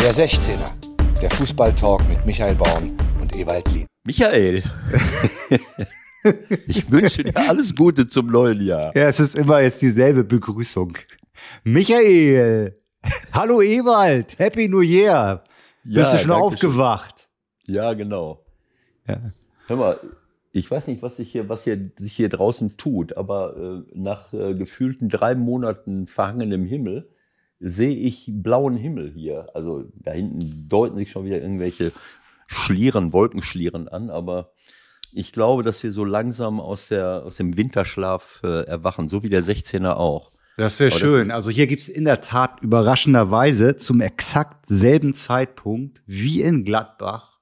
Der 16er, der Fußballtalk mit Michael Baum und Ewald Lien. Michael, ich wünsche dir alles Gute zum neuen Jahr. Ja, es ist immer jetzt dieselbe Begrüßung. Michael, hallo Ewald, Happy New Year. Ja, Bist du schon aufgewacht? Ja, genau. Ja. Hör mal, ich weiß nicht, was sich hier, was hier, sich hier draußen tut, aber äh, nach äh, gefühlten drei Monaten verhangenem Himmel sehe ich blauen Himmel hier. Also da hinten deuten sich schon wieder irgendwelche Schlieren, Wolkenschlieren an, aber ich glaube, dass wir so langsam aus, der, aus dem Winterschlaf äh, erwachen, so wie der 16er auch. Das wäre das schön. ist- also hier gibt's in der Tat überraschenderweise zum exakt selben Zeitpunkt wie in Gladbach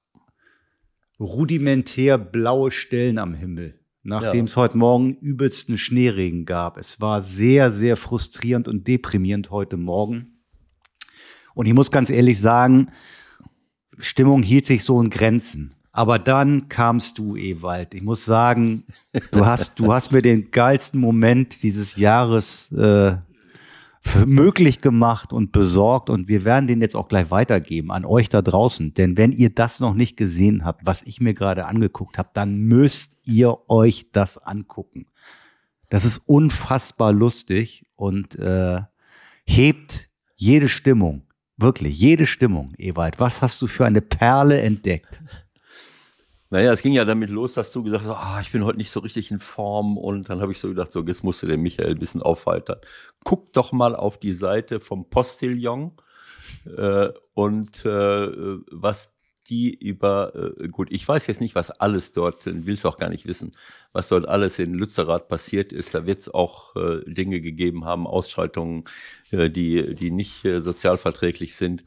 rudimentär blaue Stellen am Himmel. Nachdem Ja. es heute Morgen übelsten Schneeregen gab. Es war sehr, sehr frustrierend und deprimierend heute Morgen. Und ich muss ganz ehrlich sagen, Stimmung hielt sich so in Grenzen. Aber dann kamst du, Ewald. Ich muss sagen, du hast, du hast mir den geilsten Moment dieses Jahres äh, möglich gemacht und besorgt. Und wir werden den jetzt auch gleich weitergeben an euch da draußen. Denn wenn ihr das noch nicht gesehen habt, was ich mir gerade angeguckt habe, dann müsst ihr euch das angucken. Das ist unfassbar lustig und äh, hebt jede Stimmung. Wirklich, jede Stimmung, Ewald. Was hast du für eine Perle entdeckt? Naja, es ging ja damit los, dass du gesagt hast, ah, ich bin heute nicht so richtig in Form. Und dann habe ich so gedacht, so, jetzt musst du den Michael ein bisschen aufheitern. Guck doch mal auf die Seite vom Postillon äh, und äh, was die über, äh, gut, ich weiß jetzt nicht, was alles dort, will es auch gar nicht wissen, was dort alles in Lützerath passiert ist. Da wird es auch äh, Dinge gegeben haben, Ausschaltungen, äh, die, die nicht äh, sozialverträglich sind.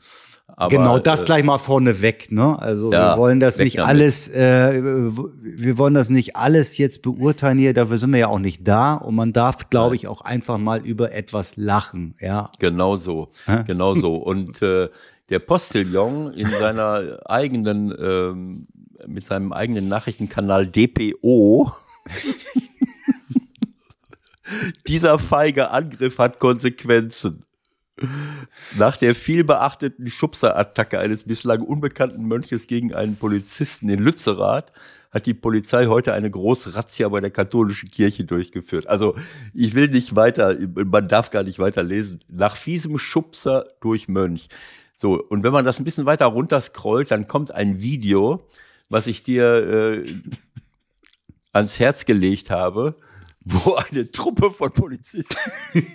Aber, genau, das äh, gleich mal vorneweg, ne? Also ja, wir wollen das nicht damit. alles, äh, wir wollen das nicht alles jetzt beurteilen hier, dafür sind wir ja auch nicht da und man darf, glaube ich, auch einfach mal über etwas lachen, ja. Genau so, genau so. Und äh, der Postillon in seiner eigenen, ähm, mit seinem eigenen Nachrichtenkanal DPO, dieser feige Angriff hat Konsequenzen. Nach der vielbeachteten Schubserattacke eines bislang unbekannten Mönches gegen einen Polizisten in Lützerath hat die Polizei heute eine große Razzia bei der katholischen Kirche durchgeführt. Also ich will nicht weiter, man darf gar nicht weiter lesen. Nach fiesem Schubser durch Mönch. So, und wenn man das ein bisschen weiter runter scrollt, dann kommt ein Video, was ich dir äh, ans Herz gelegt habe, wo eine Truppe von Polizisten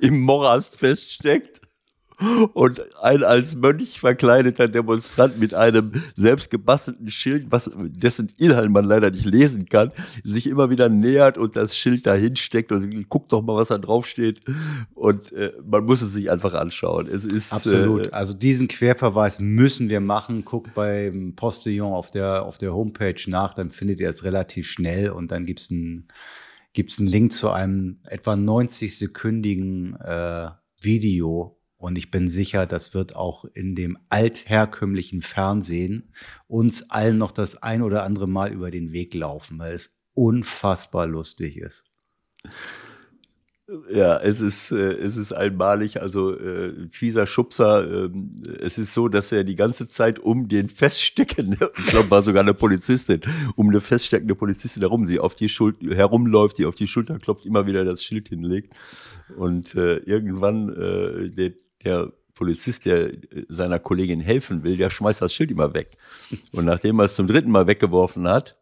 im Morast feststeckt und ein als Mönch verkleideter Demonstrant mit einem selbst gebastelten Schild, was, dessen Inhalt man leider nicht lesen kann, sich immer wieder nähert und das Schild dahin steckt und guckt doch mal, was da draufsteht. Und äh, man muss es sich einfach anschauen. Es ist Absolut. Äh, Also diesen Querverweis müssen wir machen. Guckt beim Postillon auf der, auf der Homepage nach, dann findet ihr es relativ schnell und dann gibt's einen gibt's einen Link zu einem etwa 90-sekündigen äh, Video. Und ich bin sicher, das wird auch in dem altherkömmlichen Fernsehen uns allen noch das ein oder andere Mal über den Weg laufen, weil es unfassbar lustig ist. Ja, es ist, äh, es ist einmalig, also äh, fieser Schubser. ähm, es ist so, dass er die ganze Zeit um den feststeckende, ich glaube, war sogar eine Polizistin, um eine feststeckende Polizistin herum, sie auf die Schulter herumläuft, die auf die Schulter klopft, immer wieder das Schild hinlegt. Und äh, irgendwann äh, der, der Polizist, der äh, seiner Kollegin helfen will, der schmeißt das Schild immer weg. Und nachdem er es zum dritten Mal weggeworfen hat,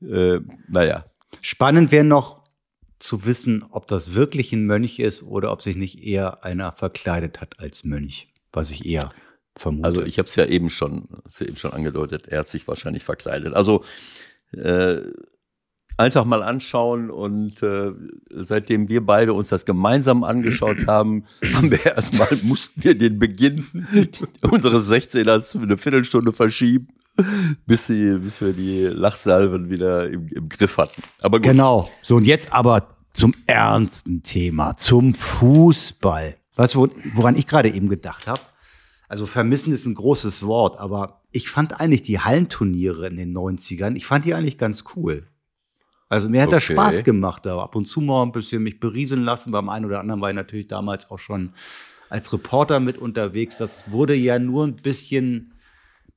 äh, naja, Spannend wäre noch zu wissen, ob das wirklich ein Mönch ist oder ob sich nicht eher einer verkleidet hat als Mönch, was ich eher vermute. Also ich habe es ja eben schon, ja eben schon angedeutet. Er hat sich wahrscheinlich verkleidet. Also äh, einfach mal anschauen und äh, seitdem wir beide uns das gemeinsam angeschaut haben, haben wir erstmal mussten wir den Beginn unseres 16ers für eine Viertelstunde verschieben, bis, sie, bis wir die Lachsalven wieder im, im Griff hatten. Aber gut. Genau. So, und jetzt aber zum ernsten Thema, zum Fußball. Weißt du, wo- woran ich gerade eben gedacht habe? Also vermissen ist ein großes Wort, aber ich fand eigentlich die Hallenturniere in den 90ern, ich fand die eigentlich ganz cool. Also mir hat das Okay. Spaß gemacht, da ab und zu mal ein bisschen mich berieseln lassen. Beim einen oder anderen war ich natürlich damals auch schon als Reporter mit unterwegs. Das wurde ja nur ein bisschen,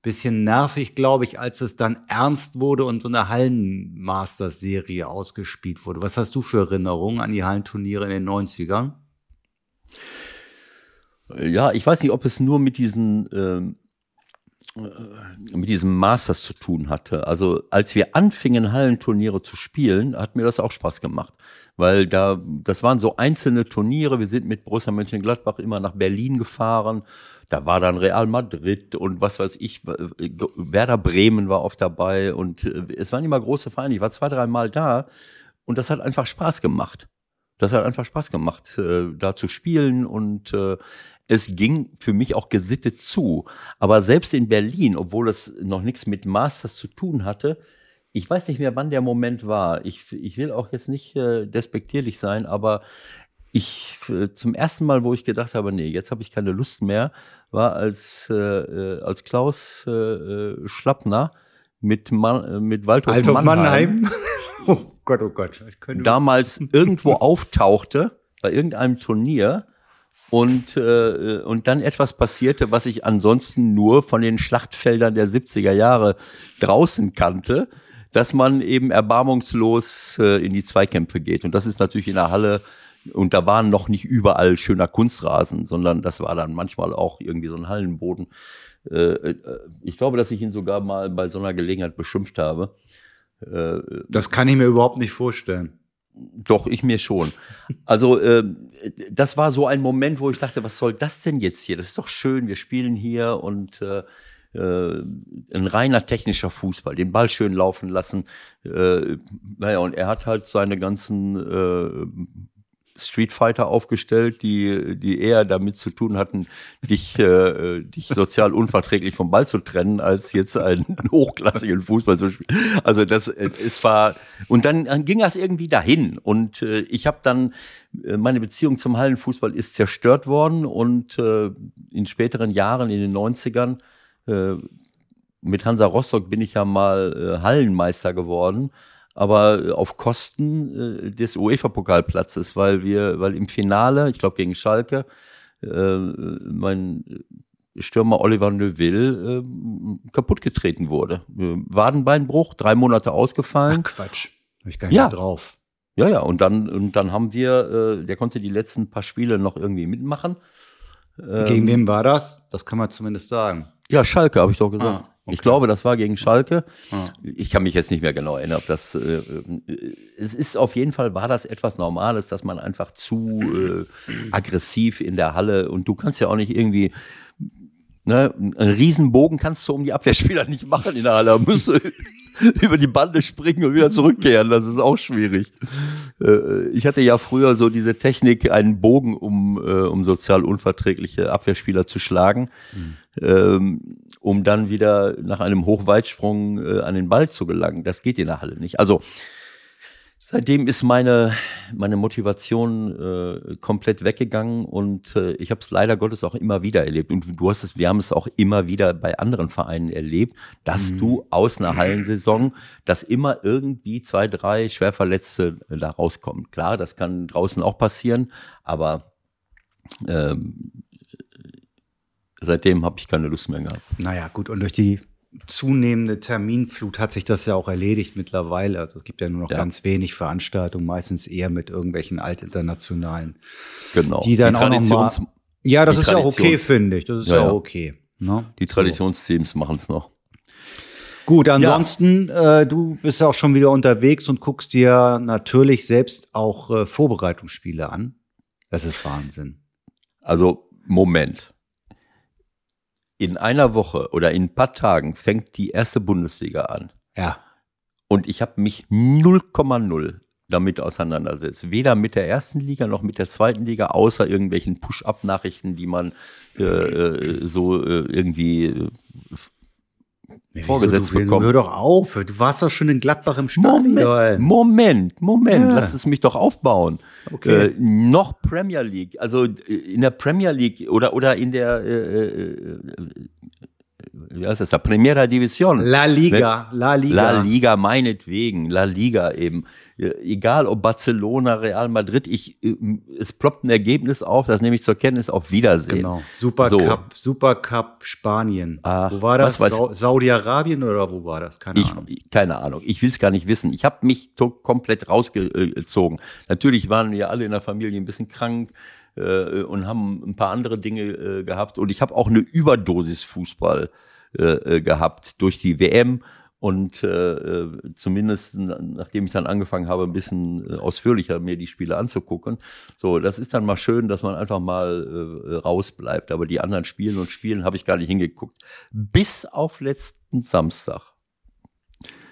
bisschen nervig, glaube ich, als es dann ernst wurde und so eine Hallenmaster-Serie ausgespielt wurde. Was hast du für Erinnerungen an die Hallenturniere in den 90ern? Ja, ich weiß nicht, ob es nur mit diesen ähm, äh, mit diesem Masters zu tun hatte. Also als wir anfingen, Hallenturniere zu spielen, hat mir das auch Spaß gemacht. Weil da, das waren so einzelne Turniere. Wir sind mit Borussia Mönchengladbach immer nach Berlin gefahren. Da war dann Real Madrid und was weiß ich, Werder Bremen war oft dabei und äh, es waren immer große Vereine. Ich war zwei, drei Mal da und das hat einfach Spaß gemacht. Das hat einfach Spaß gemacht, äh, da zu spielen und es ging für mich auch gesittet zu. Aber selbst in Berlin, obwohl es noch nichts mit Masters zu tun hatte, ich weiß nicht mehr, wann der Moment war. Ich, ich will auch jetzt nicht äh, despektierlich sein, aber ich äh, zum ersten Mal, wo ich gedacht habe, nee, jetzt habe ich keine Lust mehr, war als, äh, äh als Klaus äh, äh, Schlappner mit, Man, mit Waldhof Mannheim, Mannheim. oh Gott, oh Gott. damals irgendwo auftauchte bei irgendeinem Turnier und, äh, und dann etwas passierte, was ich ansonsten nur von den Schlachtfeldern der 70er Jahre draußen kannte, dass man eben erbarmungslos äh, in die Zweikämpfe geht. Und das ist natürlich in der Halle, und da waren noch nicht überall schöner Kunstrasen, sondern das war dann manchmal auch irgendwie so ein Hallenboden. Äh, äh ich glaube, dass ich ihn sogar mal bei so einer Gelegenheit beschimpft habe. Äh, das kann ich mir überhaupt nicht vorstellen. Doch, ich mir schon. Also äh, das war so ein Moment, wo ich dachte, was soll das denn jetzt hier? Das ist doch schön, wir spielen hier und äh, ein reiner technischer Fußball, den Ball schön laufen lassen. Äh, naja, und er hat halt seine ganzen Street Fighter aufgestellt, die, die eher damit zu tun hatten, dich, äh, dich sozial unverträglich vom Ball zu trennen, als jetzt einen hochklassigen Fußball zu spielen. Also das, äh, es war, und dann, dann ging das irgendwie dahin. Und äh, ich habe dann, äh, meine Beziehung zum Hallenfußball ist zerstört worden und äh, in späteren Jahren, in den 90ern, äh, mit Hansa Rostock bin ich ja mal äh, Hallenmeister geworden aber auf Kosten äh, des UEFA-Pokalplatzes, weil wir, weil im Finale, ich glaube gegen Schalke, äh, mein Stürmer Oliver Neuville äh, kaputtgetreten wurde. Äh, Wadenbeinbruch, drei Monate ausgefallen. Ach Quatsch, hab ich gar nicht ja. drauf. Ja, ja, und dann, und dann haben wir, äh, der konnte die letzten paar Spiele noch irgendwie mitmachen. Ähm, Gegen wen war das? Das kann man zumindest sagen. Ja, Schalke, habe ich doch gesagt. Ah. Okay. Ich glaube, das war gegen Schalke. Ah. Ich kann mich jetzt nicht mehr genau erinnern, ob das. Äh, äh, es ist auf jeden Fall war das etwas Normales, dass man einfach zu äh, aggressiv in der Halle und du kannst ja auch nicht irgendwie ne, einen Riesenbogen kannst du um die Abwehrspieler nicht machen in der Halle. Musst du über die Bande springen und wieder zurückkehren. Das ist auch schwierig. Äh, ich hatte ja früher so diese Technik, einen Bogen um, äh, um sozial unverträgliche Abwehrspieler zu schlagen. Mhm. Ähm, um dann wieder nach einem Hochweitsprung äh, an den Ball zu gelangen. Das geht in der Halle nicht. Also seitdem ist meine, meine Motivation äh, komplett weggegangen und äh, ich habe es leider Gottes auch immer wieder erlebt. Und du hast es, wir haben es auch immer wieder bei anderen Vereinen erlebt, dass mhm. du aus einer Hallensaison, dass immer irgendwie zwei, drei Schwerverletzte äh, da rauskommen. Klar, das kann draußen auch passieren, aber ähm, seitdem habe ich keine Lust mehr gehabt. Naja, gut, und durch die zunehmende Terminflut hat sich das ja auch erledigt mittlerweile. Also es gibt ja nur noch ja. ganz wenig Veranstaltungen, meistens eher mit irgendwelchen altinternationalen. Genau. Die dann die auch noch mal, Ja, das ist ja okay, finde ich. Das ist ja, ja okay. Ne? Die Traditionsteams so. machen es noch. Gut, ansonsten, ja. äh, du bist ja auch schon wieder unterwegs und guckst dir natürlich selbst auch äh, Vorbereitungsspiele an. Das ist Wahnsinn. Also, Moment in einer Woche oder in ein paar Tagen fängt die erste Bundesliga an. Ja. Und ich habe mich 0,0 damit auseinandersetzt. Weder mit der ersten Liga noch mit der zweiten Liga, außer irgendwelchen Push-Up-Nachrichten, die man äh, äh so äh, irgendwie äh, ja, vorgesetzt wieso, bekommen. Hör doch auf, du warst doch schon in Gladbach im Stadion. Moment, Moment, Moment ja. lass es mich doch aufbauen. Okay. Äh, noch Premier League, also äh, in der Premier League oder oder in der äh, äh, wie heißt das, da Primera División. La Liga, La Liga. La Liga meinetwegen, La Liga eben. Egal ob Barcelona, Real Madrid, ich, äh, es ploppt ein Ergebnis auf, das nehme ich zur Kenntnis, auf Wiedersehen. Genau. Supercup, So. Supercup Spanien. Ah, wo war das? Sau- Saudi-Arabien oder wo war das? Keine Ich, Ahnung. keine Ahnung. Ich will es gar nicht wissen. Ich habe mich komplett rausgezogen. Natürlich waren wir alle in der Familie ein bisschen krank äh, und haben ein paar andere Dinge äh, gehabt. Und ich habe auch eine Überdosis Fußball äh, äh, gehabt durch die WM. Und äh, äh, zumindest nachdem ich dann angefangen habe, ein bisschen äh, ausführlicher mir die Spiele anzugucken. So, das ist dann mal schön, dass man einfach mal äh, rausbleibt. Aber die anderen Spielen und Spielen habe ich gar nicht hingeguckt. Bis auf letzten Samstag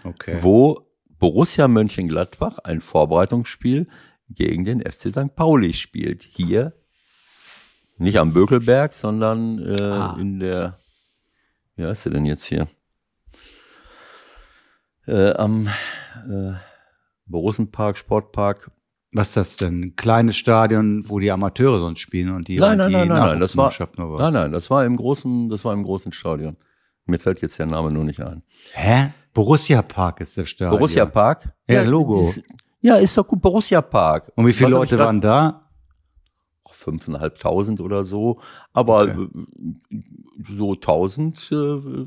Okay. wo Borussia Mönchengladbach ein Vorbereitungsspiel gegen den FC St. Pauli spielt. Hier, nicht am Bökelberg, sondern äh, Ah. in der, wie heißt sie denn jetzt hier? Äh, am äh, Borussenpark, Sportpark. Was ist das denn? Ein kleines Stadion, wo die Amateure sonst spielen und die, Nein, nein, die nein, nein, nein, das war, nein, nein, das war im großen, das war im großen Stadion. Mir fällt jetzt der Name nur nicht ein. Hä? Borussia Park ist der Stadion. Borussia Park? Ja, Logo. das- ja, ist doch gut, Borussia Park. Und wie viele Was Leute waren da? fünfeinhalbtausend oder so, aber Okay. äh, so tausend äh,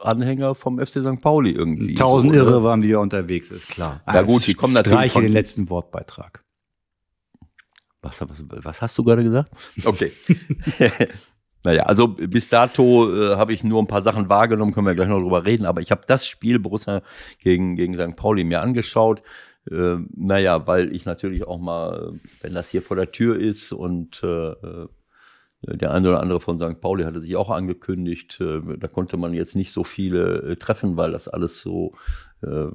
Anhänger vom FC St. Pauli irgendwie. Tausend so, Irre waren wieder unterwegs, ist klar. Ja gut, Also die kommen natürlich Streiche von- den letzten Wortbeitrag. Was, was, was hast du gerade gesagt? Okay. naja, also bis dato äh, habe ich nur ein paar Sachen wahrgenommen, können wir gleich noch drüber reden, aber ich habe das Spiel Borussia gegen, gegen St. Pauli mir angeschaut. Äh, naja, weil ich natürlich auch mal, wenn das hier vor der Tür ist und äh, äh, der eine oder andere von St. Pauli hatte sich auch angekündigt, äh, da konnte man jetzt nicht so viele äh, treffen, weil das alles so, äh,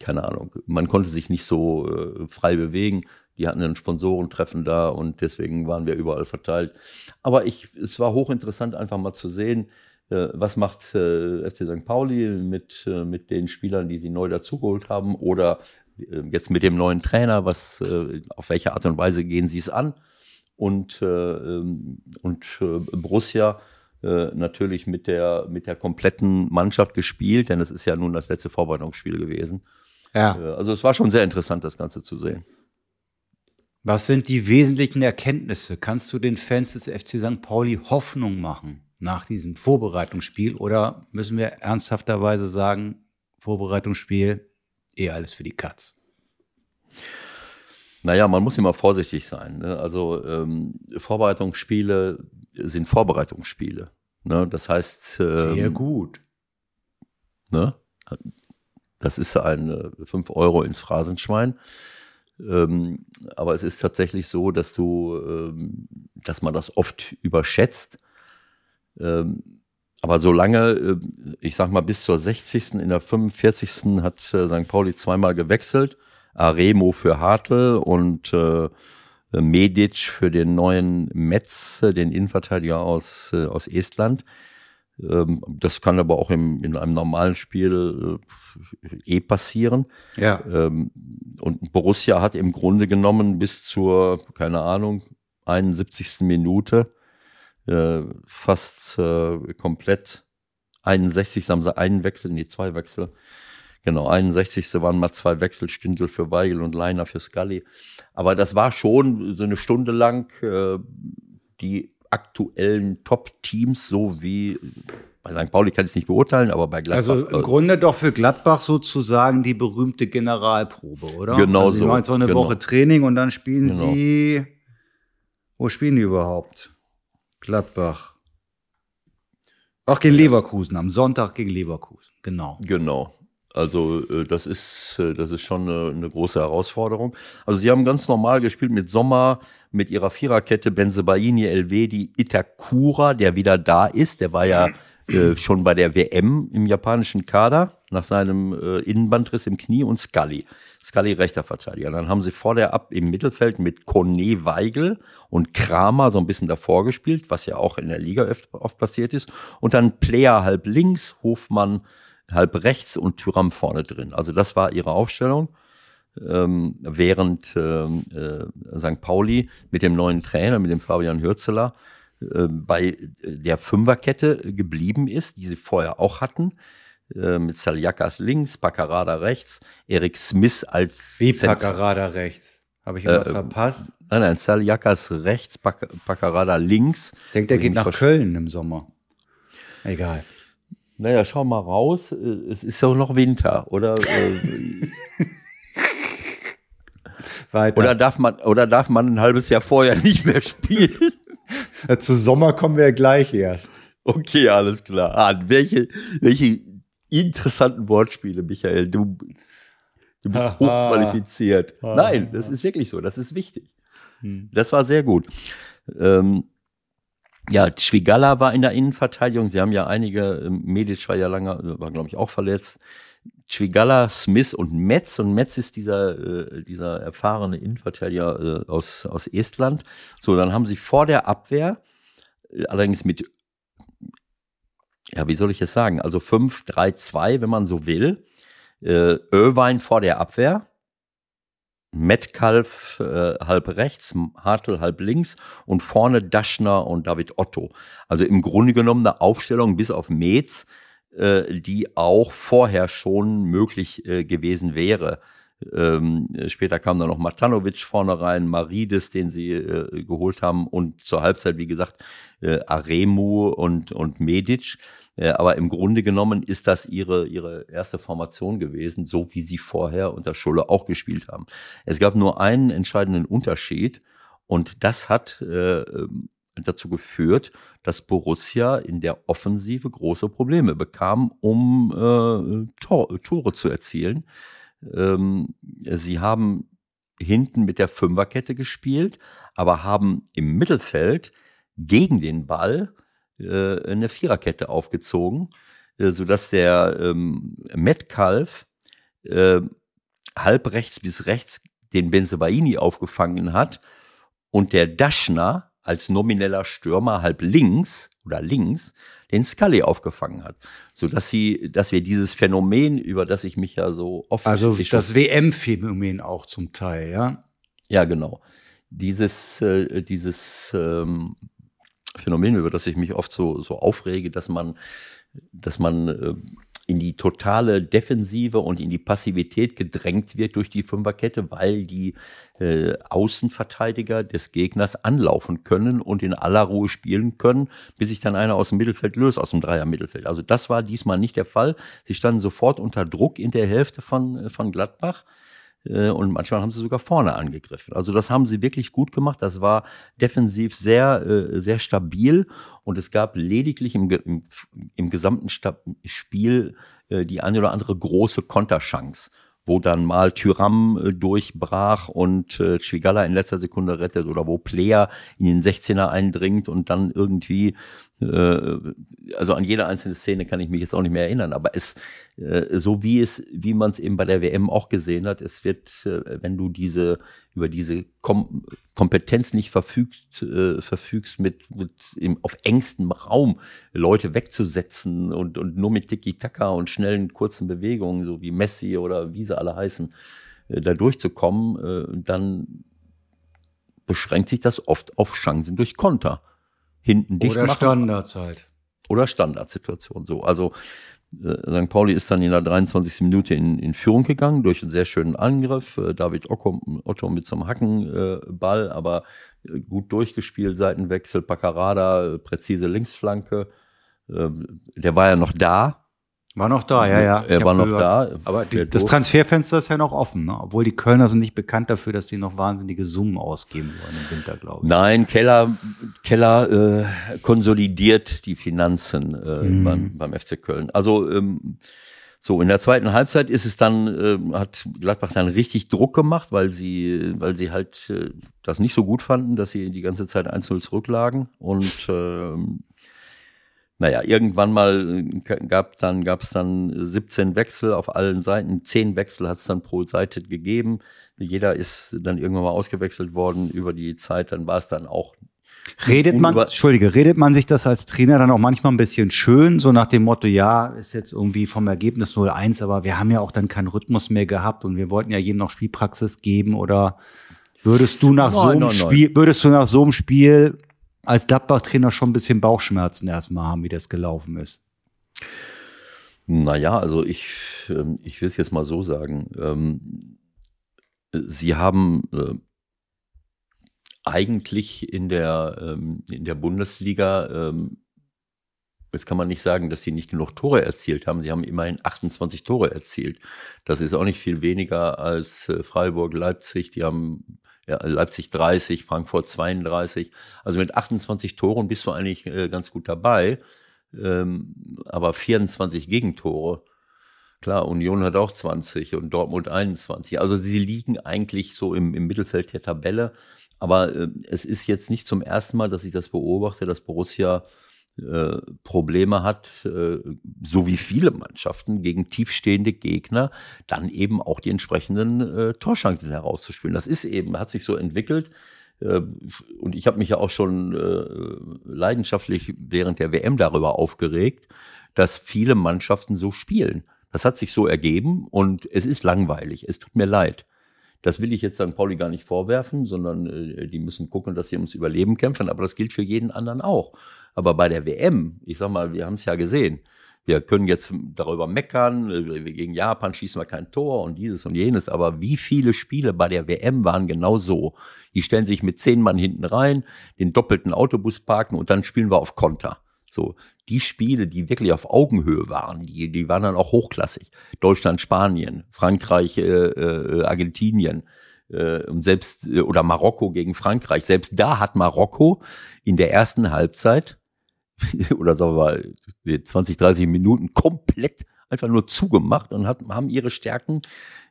keine Ahnung, man konnte sich nicht so frei bewegen. Die hatten ein Sponsorentreffen da und deswegen waren wir überall verteilt. Aber ich, es war hochinteressant, einfach mal zu sehen, was macht äh, FC St. Pauli mit, äh, mit den Spielern, die sie neu dazugeholt haben oder jetzt mit dem neuen Trainer, was, äh, auf welche Art und Weise gehen sie es an? Und, äh, ähm, und äh, Borussia natürlich mit der, mit der kompletten Mannschaft gespielt, denn es ist ja nun das letzte Vorbereitungsspiel gewesen. Ja. Also es war schon sehr interessant, das Ganze zu sehen. Was sind die wesentlichen Erkenntnisse? Kannst du den Fans des FC St. Pauli Hoffnung machen nach diesem Vorbereitungsspiel? Oder müssen wir ernsthafterweise sagen, Vorbereitungsspiel, eh alles für die Katz? Naja, man muss immer vorsichtig sein. Ne? Also ähm, Vorbereitungsspiele sind Vorbereitungsspiele. Ne? Das heißt, ähm, Sehr gut. Ne? Das ist ein 5 Euro ins Phrasenschwein. Ähm, aber es ist tatsächlich so, dass du, ähm, dass man das oft überschätzt. Ähm, aber solange, äh, ich sag mal, bis zur 60. in der 45. hat äh, St. Pauli zweimal gewechselt. Aremo für Hartl und äh, Medic für den neuen Metz, den Innenverteidiger aus, äh, aus Estland. Ähm, das kann aber auch im, in einem normalen Spiel äh, eh passieren. Ja. Ähm, und Borussia hat im Grunde genommen bis zur, keine Ahnung, 71. Minute äh, fast äh, komplett 61. haben sie einen Wechsel, nee, zwei Wechsel. Genau, 61. waren mal zwei Wechsel, Stindl für Weigel und Leiner für Scully. Aber das war schon so eine Stunde lang äh, die aktuellen Top-Teams, so wie bei St. Pauli kann ich es nicht beurteilen, aber bei Gladbach. Also im äh, Grunde doch für Gladbach sozusagen die berühmte Generalprobe, oder? Genau also sie so, machen jetzt auch eine genau. Woche Training und dann spielen Genau. sie. Wo spielen die überhaupt? Gladbach. Ach, gegen Leverkusen, am Sonntag gegen Leverkusen, genau. Genau. Also äh, das ist äh, das ist schon eine, eine große Herausforderung. Also sie haben ganz normal gespielt mit Sommer, mit ihrer Viererkette Benzebaini, Elvedi, Itakura, der wieder da ist. Der war ja äh, schon bei der WM im japanischen Kader nach seinem äh, Innenbandriss im Knie und Scully. Scully rechter Verteidiger. Dann haben sie vor der Ab im Mittelfeld mit Kone Weigel und Kramer so ein bisschen davor gespielt, was ja auch in der Liga oft, oft passiert ist. Und dann Player halb links, Hofmann halb rechts und Tyram vorne drin. Also das war ihre Aufstellung. Ähm, während ähm, äh, St. Pauli mit dem neuen Trainer, mit dem Fabian Hürzeler, äh, bei der Fünferkette geblieben ist, die sie vorher auch hatten. Äh, mit Saliakas links, Paccarada rechts, Eric Smith als Wie Paccarada rechts. Habe ich irgendwas Äh, verpasst? Nein, nein, Saliakas rechts, Pac Paccarada links. Ich denke, der geht nach. Köln im Sommer. Egal. Naja, schau mal raus. äh, Es ist doch noch Winter, oder? Äh, Weiter. oder darf man, oder darf man ein halbes Jahr vorher nicht mehr spielen? Äh, Zu Sommer kommen wir ja gleich erst. Okay, alles klar. Ah, welche, welche interessanten Wortspiele, Michael. Du, du bist Haha. hochqualifiziert. Haha. Nein, das ist wirklich so. Das ist wichtig. Hm. Das war sehr gut. Ähm, ja, Schwigala war in der Innenverteidigung. Sie haben ja einige, ähm, Medic war ja lange, war glaube ich auch verletzt. Schwigala, Smith und Metz. Und Metz ist dieser, äh, dieser erfahrene Innenverteidiger äh, aus, aus Estland. So, dann haben sie vor der Abwehr, äh, allerdings mit, ja, wie soll ich es sagen? Also 5-3-2, wenn man so will. Äh, Irvine vor der Abwehr. Metcalf äh, halb rechts, Hartl halb links und vorne Daschner und David Otto. Also im Grunde genommen eine Aufstellung bis auf Metz, äh, die auch vorher schon möglich äh, gewesen wäre. Ähm, später kam dann noch Matanovic vorne rein, Marides, den sie äh, geholt haben und zur Halbzeit, wie gesagt, äh, Aremu und, und Medic. Äh, aber im Grunde genommen ist das ihre, ihre erste Formation gewesen, so wie sie vorher unter Schulle auch gespielt haben. Es gab nur einen entscheidenden Unterschied und das hat äh, ähm, dazu geführt, dass Borussia in der Offensive große Probleme bekam, um äh, Tor, Tore zu erzielen. Ähm, sie haben hinten mit der Fünferkette gespielt, aber haben im Mittelfeld gegen den Ball äh, eine Viererkette aufgezogen, äh, sodass der ähm, Metcalf äh, halb rechts bis rechts den Benzebaini aufgefangen hat und der Daschner als nomineller Stürmer halb links oder links den Scully aufgefangen hat, so dass sie, dass wir dieses Phänomen, über das ich mich ja so oft Also das WM-Phänomen auch zum Teil, ja. ja, genau. Dieses, äh, dieses ähm, Phänomen, über das ich mich oft so, so aufrege, dass man, dass man äh, in die totale Defensive und in die Passivität gedrängt wird durch die Fünferkette, weil die äh, Außenverteidiger des Gegners anlaufen können und in aller Ruhe spielen können, bis sich dann einer aus dem Mittelfeld löst, aus dem Dreier-Mittelfeld. Also das war diesmal nicht der Fall. Sie standen sofort unter Druck in der Hälfte von, von Gladbach. Äh, Und manchmal haben sie sogar vorne angegriffen. Also das haben sie wirklich gut gemacht. Das war defensiv sehr, äh, sehr stabil. Und es gab lediglich im, im, im gesamten Spiel äh, die eine oder andere große Konterchance, wo dann mal Tyram durchbrach und äh, Schwigala in letzter Sekunde rettet oder wo Player in den 16er eindringt und dann irgendwie, also an jede einzelne Szene kann ich mich jetzt auch nicht mehr erinnern, aber es, äh, so wie es, wie man es eben bei der WM auch gesehen hat, es wird, äh, wenn du diese, über diese Kom Kompetenz nicht verfügt, äh, verfügst, mit, mit im, auf engstem Raum Leute wegzusetzen und, und nur mit Tiki-Taka und schnellen, kurzen Bewegungen, so wie Messi oder wie sie alle heißen, äh, da durchzukommen, äh, dann beschränkt sich das oft auf Chancen durch Konter. Hinten dicht Oder machen Standards halt. oder Standardsituation. So, also äh, St. Pauli ist dann in der 23. Minute in, in Führung gegangen durch einen sehr schönen Angriff. Äh, David Otto, Otto mit so einem Hackenball, äh, aber äh, gut durchgespielt, Seitenwechsel, Paccarada, äh, präzise Linksflanke. Ähm, der war ja noch da. War noch da, ja, ja. Er Ich war noch gehört. da. Aber die, das Transferfenster ist ja noch offen, ne? obwohl die Kölner sind nicht bekannt dafür, dass sie noch wahnsinnige Summen ausgeben wollen im Winter, glaube ich. Nein, Keller, Keller äh, konsolidiert die Finanzen äh, Mhm. beim, beim FC Köln. Also ähm, so in der zweiten Halbzeit ist es dann ähm, hat Gladbach dann richtig Druck gemacht, weil sie weil sie halt äh, das nicht so gut fanden, dass sie die ganze Zeit 1-0 zurücklagen und ähm, naja, irgendwann mal äh, gab dann gab es dann 17 Wechsel auf allen Seiten, 10 Wechsel hat es dann pro Seite gegeben. Jeder ist dann irgendwann mal ausgewechselt worden über die Zeit, dann war es dann auch Redet man, Entschuldige, redet man sich das als Trainer dann auch manchmal ein bisschen schön, so nach dem Motto, ja, ist jetzt irgendwie vom Ergebnis 0-1, aber wir haben ja auch dann keinen Rhythmus mehr gehabt und wir wollten ja jedem noch Spielpraxis geben oder würdest du nach so Nein, einem nein, nein. Spiel, würdest du nach so einem Spiel als Gladbach-Trainer schon ein bisschen Bauchschmerzen erstmal haben, wie das gelaufen ist. Naja, also ich, ähm, ich will es jetzt mal so sagen. Ähm, Sie haben äh, eigentlich in der, ähm, in der Bundesliga, jetzt kann man nicht sagen, dass sie nicht genug Tore erzielt haben. Sie haben immerhin 28 Tore erzielt. Das ist auch nicht viel weniger als äh, Freiburg, Leipzig. Die haben ja, Leipzig 30, Frankfurt 32. Also mit 28 Toren bist du eigentlich äh, ganz gut dabei. Ähm, aber 24 Gegentore. Klar, Union hat auch 20 und Dortmund 21. Also sie liegen eigentlich so im, im Mittelfeld der Tabelle. Aber äh, es ist jetzt nicht zum ersten Mal, dass ich das beobachte, dass Borussia äh, Probleme hat, äh, so wie viele Mannschaften gegen tiefstehende Gegner, dann eben auch die entsprechenden äh, Torchancen herauszuspielen. Das ist eben, hat sich so entwickelt. Äh, und ich habe mich ja auch schon äh, leidenschaftlich während der WM darüber aufgeregt, dass viele Mannschaften so spielen. Das hat sich so ergeben und es ist langweilig. Es tut mir leid. Das will ich jetzt St. Pauli gar nicht vorwerfen, sondern äh, die müssen gucken, dass sie ums Überleben kämpfen. Aber das gilt für jeden anderen auch. Aber bei der WM, ich sag mal, wir haben es ja gesehen. Wir können jetzt darüber meckern, gegen Japan schießen wir kein Tor und dieses und jenes, aber wie viele Spiele bei der WM waren genau so? Die stellen sich mit zehn Mann hinten rein, den doppelten Autobus parken und dann spielen wir auf Konter. So, die Spiele, die wirklich auf Augenhöhe waren, die, die waren dann auch hochklassig. Deutschland, Spanien, Frankreich, äh, äh, Argentinien äh, selbst äh, oder Marokko gegen Frankreich. Selbst da hat Marokko in der ersten Halbzeit oder sagen wir mal 20, 30 Minuten komplett einfach nur zugemacht und hat, haben ihre Stärken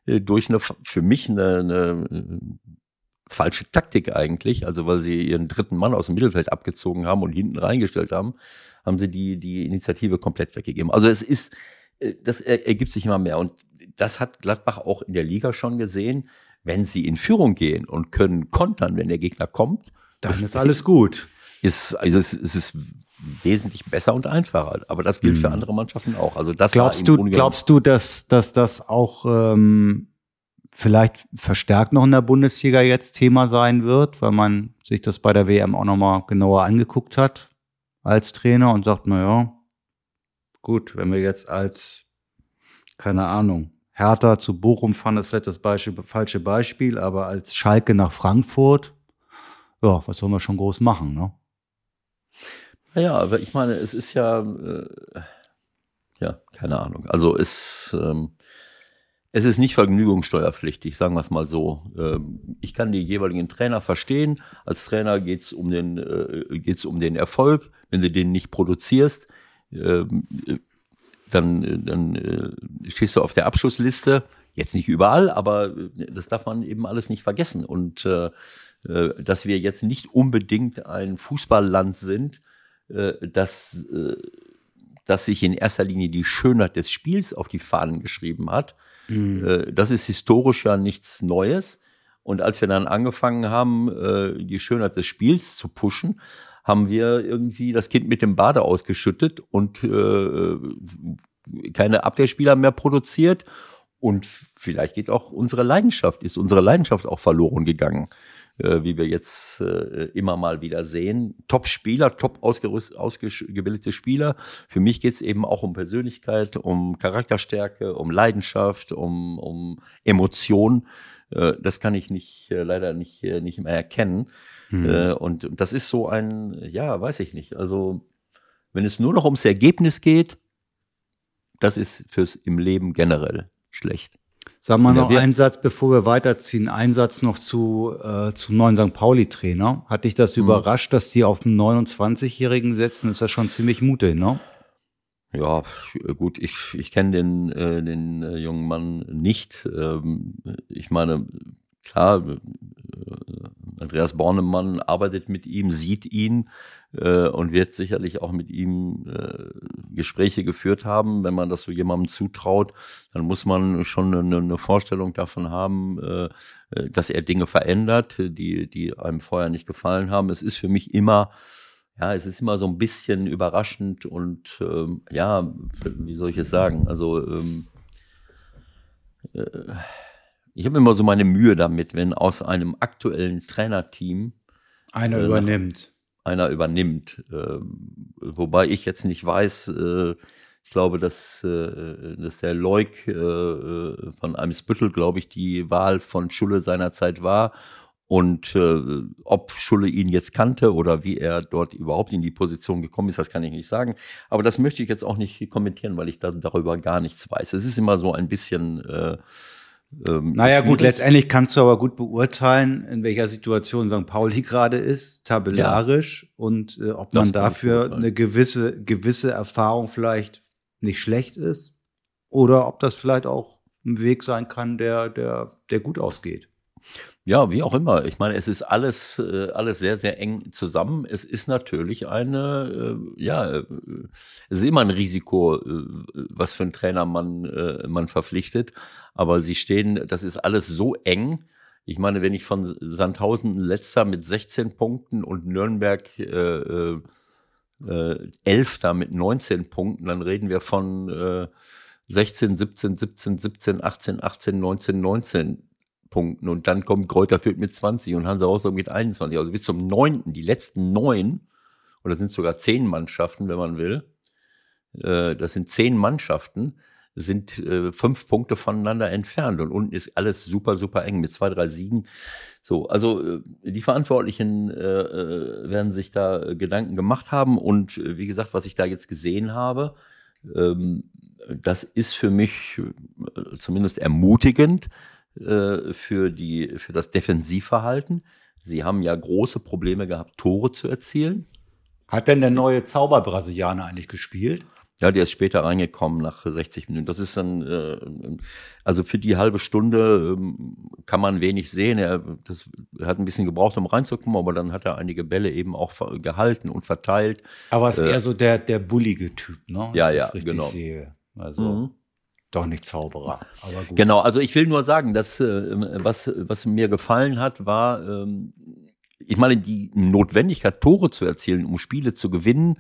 äh, durch eine, für mich eine, eine äh, falsche Taktik eigentlich, also weil sie ihren dritten Mann aus dem Mittelfeld abgezogen haben und hinten reingestellt haben, haben sie die, die Initiative komplett weggegeben. Also es ist, äh, das ergibt sich immer mehr und das hat Gladbach auch in der Liga schon gesehen. Wenn sie in Führung gehen und können kontern, wenn der Gegner kommt, dann ist alles gut. Ist, also es, es ist wesentlich besser und einfacher. Aber das gilt mhm. für andere Mannschaften auch. Also das glaubst du, glaubst du, dass, dass das auch ähm, vielleicht verstärkt noch in der Bundesliga jetzt Thema sein wird, weil man sich das bei der WM auch nochmal genauer angeguckt hat als Trainer und sagt, na ja, gut, wenn wir jetzt als, keine Ahnung, Hertha zu Bochum fahren, ist vielleicht das Beispiel, falsche Beispiel, aber als Schalke nach Frankfurt, ja, was sollen wir schon groß machen, ne? Naja, aber ich meine, es ist ja, äh, ja, keine Ahnung. Also es, ähm, es ist nicht vergnügungssteuerpflichtig, sagen wir es mal so. Ähm, ich kann die jeweiligen Trainer verstehen. Als Trainer geht's um äh, um den Erfolg. Wenn du den nicht produzierst, äh, dann, dann äh, stehst du auf der Abschussliste. Jetzt nicht überall, aber äh, das darf man eben alles nicht vergessen. Und äh, äh, dass wir jetzt nicht unbedingt ein Fußballland sind, dass, äh, dass sich in erster Linie die Schönheit des Spiels auf die Fahnen geschrieben hat. Mhm. Äh, das ist historisch ja nichts Neues. Und als wir dann angefangen haben, äh, die Schönheit des Spiels zu pushen, haben wir irgendwie das Kind mit dem Bade ausgeschüttet und äh, keine Abwehrspieler mehr produziert. Und vielleicht geht auch unsere Leidenschaft, ist unsere Leidenschaft auch verloren gegangen äh, wie wir jetzt äh, immer mal wieder sehen. Top-Spieler, top ausgebildete Spieler. Für mich geht es eben auch um Persönlichkeit, um Charakterstärke, um Leidenschaft, um, um Emotion. Äh, das kann ich nicht äh, leider nicht, äh, nicht mehr erkennen. Mhm. Äh, und, und das ist so ein, ja, weiß ich nicht. Also wenn es nur noch ums Ergebnis geht, das ist fürs im Leben generell schlecht. Sag mal noch einen Satz, bevor wir weiterziehen. Ein Satz noch zu, äh, zum neuen St. Pauli-Trainer. Hat dich das mhm. überrascht, dass die auf einen 29-Jährigen setzen? Ist das schon ziemlich mutig, ne? Ja, gut, ich, ich kenne den, äh, den äh, jungen Mann nicht. Ähm, ich meine, klar, äh, Andreas Bornemann arbeitet mit ihm, sieht ihn äh, und wird sicherlich auch mit ihm äh, Gespräche geführt haben. Wenn man das so jemandem zutraut, dann muss man schon eine, eine Vorstellung davon haben, äh, dass er Dinge verändert, die, die einem vorher nicht gefallen haben. Es ist für mich immer ja, es ist immer so ein bisschen überraschend und ähm, ja, wie soll ich es sagen? Also ähm, äh, ich habe immer so meine Mühe damit, wenn aus einem aktuellen Trainerteam einer äh, übernimmt. einer übernimmt. Ähm, wobei ich jetzt nicht weiß, äh, ich glaube, dass, äh, dass der Leuk äh, äh von Eimsbüttel, glaube ich, die Wahl von Schulle seinerzeit war. Und äh, ob Schulle ihn jetzt kannte oder wie er dort überhaupt in die Position gekommen ist, das kann ich nicht sagen. Aber das möchte ich jetzt auch nicht kommentieren, weil ich da, darüber gar nichts weiß. Es ist immer so ein bisschen äh, ähm, naja, gut, letztendlich kannst du aber gut beurteilen, in welcher Situation St. Pauli gerade ist, tabellarisch, ja. und äh, ob man dafür eine gewisse, gewisse Erfahrung vielleicht nicht schlecht ist oder ob das vielleicht auch ein Weg sein kann, der, der, der gut ausgeht. Ja, wie auch immer. Ich meine, es ist alles, äh, alles sehr, sehr eng zusammen. Es ist natürlich eine, äh, ja, äh, es ist immer ein Risiko, was für einen Trainer man, man verpflichtet. Aber sie stehen, das ist alles so eng. Ich meine, wenn ich von Sandhausen letzter mit 16 Punkten und Nürnberg äh, äh, Elfter mit 19 Punkten, dann reden wir von äh, 16, 17, 17, 17, 18, 18, 19, 19 Punkten und dann kommt Kräuter Fürth mit 20 und Hansa Rostock mit 21. Also bis zum neunten, die letzten neun, oder sind sogar zehn Mannschaften, wenn man will, äh, das sind zehn Mannschaften, sind äh, fünf Punkte voneinander entfernt und unten ist alles super, super eng mit zwei, drei Siegen. So, also äh, die Verantwortlichen werden sich da Gedanken gemacht haben und wie gesagt, was ich da jetzt gesehen habe, ähm, das ist für mich zumindest ermutigend, äh, für, die, für das Defensivverhalten. Sie haben ja große Probleme gehabt, Tore zu erzielen. Hat denn der neue Zauberbrasilianer eigentlich gespielt? Ja, der ist später reingekommen nach 60 Minuten. Das ist dann, äh, also für die halbe Stunde ähm, kann man wenig sehen. Er das hat ein bisschen gebraucht, um reinzukommen, aber dann hat er einige Bälle eben auch gehalten und verteilt. Aber es ist äh, eher so der, der bullige Typ, ne? Ja, ja, genau. Sehe. Also. Mhm doch nicht Zauberer. Genau, also ich will nur sagen, dass äh, was, was mir gefallen hat, war, ähm, ich meine, die Notwendigkeit, Tore zu erzielen, um Spiele zu gewinnen,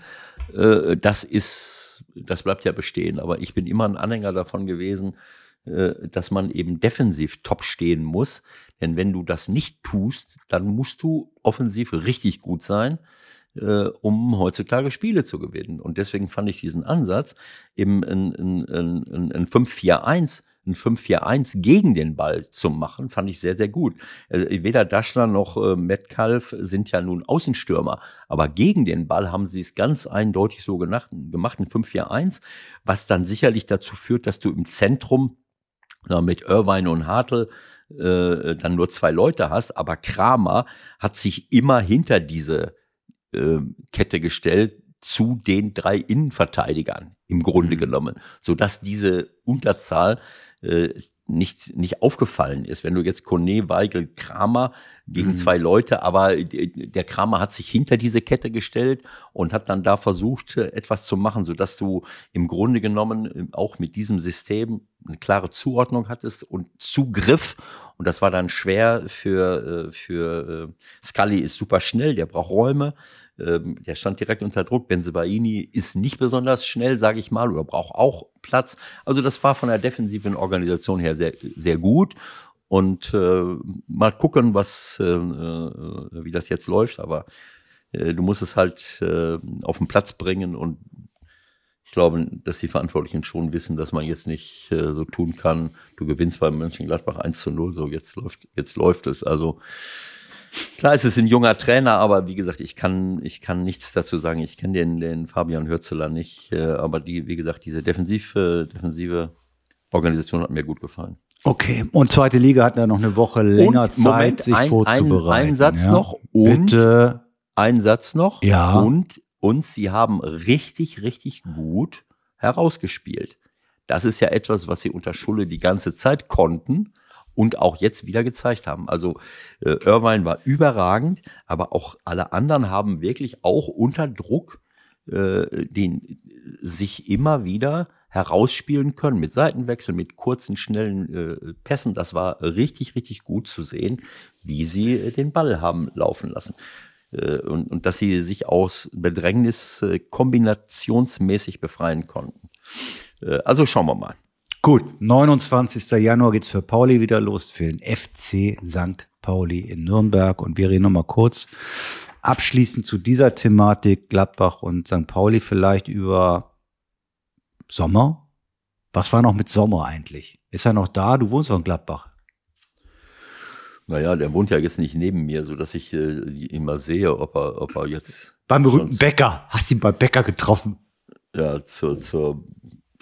äh, das ist, das bleibt ja bestehen. Aber ich bin immer ein Anhänger davon gewesen, äh, dass man eben defensiv top stehen muss. Denn wenn du das nicht tust, dann musst du offensiv richtig gut sein äh, um heutzutage Spiele zu gewinnen. Und deswegen fand ich diesen Ansatz, eben ein, ein, ein, ein 5-4-1 ein 5-4-1 gegen den Ball zu machen, fand ich sehr, sehr gut. Äh, weder Daschler noch äh, Metcalf sind ja nun Außenstürmer, aber gegen den Ball haben sie es ganz eindeutig so gemacht, gemacht ein 5-4-1, was dann sicherlich dazu führt, dass du im Zentrum na, mit Irvine und Hartl äh, dann nur zwei Leute hast, aber Kramer hat sich immer hinter diese äh, Kette gestellt zu den drei Innenverteidigern im Grunde mhm. genommen, so dass diese Unterzahl äh, nicht, nicht aufgefallen ist. Wenn du jetzt Kone, Weigel, Kramer gegen mhm. zwei Leute, aber der Kramer hat sich hinter diese Kette gestellt und hat dann da versucht, äh, etwas zu machen, so dass du im Grunde genommen äh, auch mit diesem System eine klare Zuordnung hattest und Zugriff. Und das war dann schwer für, für Scully ist super schnell, der braucht Räume. Ähm, der stand direkt unter Druck. Benzebaini ist nicht besonders schnell, sage ich mal, oder braucht auch Platz. Also das war von der defensiven Organisation her sehr, sehr gut. Und äh, mal gucken, was, äh, äh wie das jetzt läuft. Aber äh, du musst es halt äh, auf den Platz bringen und ich glaube, dass die Verantwortlichen schon wissen, dass man jetzt nicht äh, so tun kann, du gewinnst beim Mönchengladbach 1 zu 0, so jetzt läuft, jetzt läuft es. Also Klar, es ist ein junger Trainer, aber wie gesagt, ich kann, ich kann nichts dazu sagen. Ich kenne den, den Fabian Hürzeler nicht, äh, aber die, wie gesagt, diese defensive, defensive Organisation hat mir gut gefallen. Okay, und zweite Liga hat ja noch eine Woche länger und, Zeit, Moment, sich ein, vorzubereiten. Ein, ein Satz ja? noch und Bitte. ein Satz noch ja. und und sie haben richtig, richtig gut herausgespielt. Das ist ja etwas, was sie unter Schulle die ganze Zeit konnten und auch jetzt wieder gezeigt haben. Also äh, Irvine war überragend, aber auch alle anderen haben wirklich auch unter Druck äh, den sich immer wieder herausspielen können mit Seitenwechseln, mit kurzen, schnellen äh, Pässen. Das war richtig, richtig gut zu sehen, wie sie äh, den Ball haben laufen lassen. Äh, und, und dass sie sich aus Bedrängnis äh, kombinationsmäßig befreien konnten. Äh, also schauen wir mal. Gut, 29. Januar geht's für Pauli wieder los für den FC St. Pauli in Nürnberg. Und wir reden nochmal kurz abschließend zu dieser Thematik Gladbach und St. Pauli vielleicht über Sommer. Was war noch mit Sommer eigentlich? Ist er noch da? Du wohnst doch in Gladbach. Naja, der wohnt ja jetzt nicht neben mir, so dass ich äh, ihn mal sehe, ob er, ob er jetzt Beim berühmten Bäcker. Hast ihn beim Bäcker getroffen. ja, zur, zur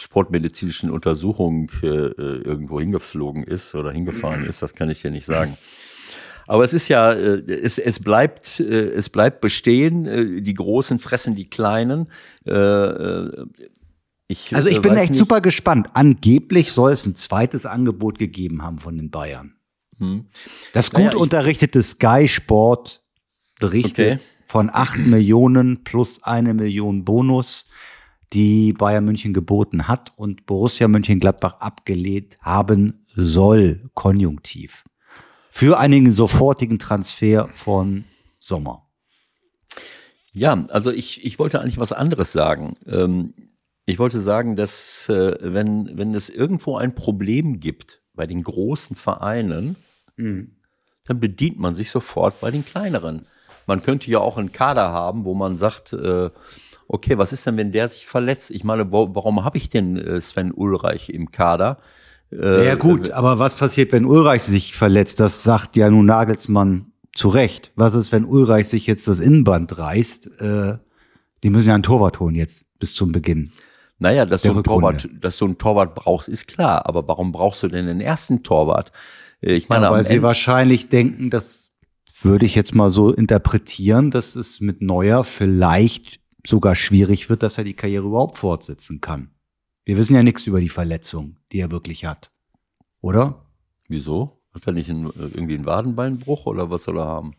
sportmedizinischen Untersuchung äh, irgendwo hingeflogen ist oder hingefahren ist, das kann ich dir nicht sagen. Aber es ist ja, äh, es, es bleibt, äh, es bleibt bestehen. Äh, die Großen fressen die Kleinen. Ich, Also ich bin echt nicht- super gespannt. Angeblich soll es ein zweites Angebot gegeben haben von den Bayern. Hm. Das Naja, gut ich- unterrichtete Sky Sport berichtet Okay. von 8 Millionen plus eine Million Bonus, die Bayern München geboten hat und Borussia Mönchengladbach abgelehnt haben soll, konjunktiv. Für einen sofortigen Transfer von Sommer. Ja, also ich, ich wollte eigentlich was anderes sagen. Ähm, ich wollte sagen, dass äh, wenn, wenn es irgendwo ein Problem gibt bei den großen Vereinen, dann bedient man sich sofort bei den kleineren. Man könnte ja auch einen Kader haben, wo man sagt, äh, okay, was ist denn, wenn der sich verletzt? Ich meine, wo, warum habe ich denn äh, Sven Ulreich im Kader? Äh, ja gut, aber was passiert, wenn Ulreich sich verletzt? Das sagt ja nun Nagelsmann zu Recht. Was ist, wenn Ulreich sich jetzt das Innenband reißt? Äh, die müssen ja einen Torwart holen jetzt bis zum Beginn. Naja, dass du, einen Rückrunde. Torwart, dass du einen Torwart brauchst, ist klar. Aber warum brauchst du denn den ersten Torwart? Äh, Ich meine, Ja, weil sie Ende- wahrscheinlich denken, das würde ich jetzt mal so interpretieren, dass es mit Neuer vielleicht sogar schwierig wird, dass er die Karriere überhaupt fortsetzen kann. Wir wissen ja nichts über die Verletzung, die er wirklich hat. Oder? Wieso? Hat er nicht einen, irgendwie einen Wadenbeinbruch oder was soll er haben?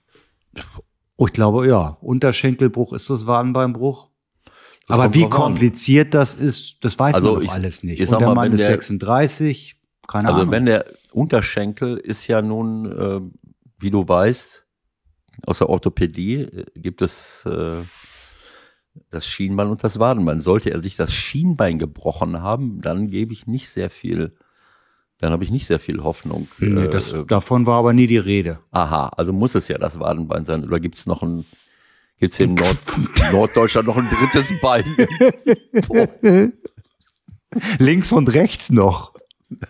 Oh, ich glaube, ja. Unterschenkelbruch ist das Wadenbeinbruch. Das Aber wie drauf an. kompliziert das ist, das weiß Also man doch ich- alles nicht. ich Und sag der mal, Mann wenn ist der- 36, keine Also Ahnung. wenn der Unterschenkel ist ja nun, äh, wie du weißt, aus der Orthopädie äh, gibt es äh, das Schienbein und das Wadenbein. Sollte er sich das Schienbein gebrochen haben, dann gebe ich nicht sehr viel, dann habe ich nicht sehr viel Hoffnung. nee, Äh, das, äh, davon war aber nie die Rede. aha, also muss es ja das Wadenbein sein. Oder gibt es noch ein, gibt es in Nord Norddeutschland noch ein drittes Bein? Links und rechts noch.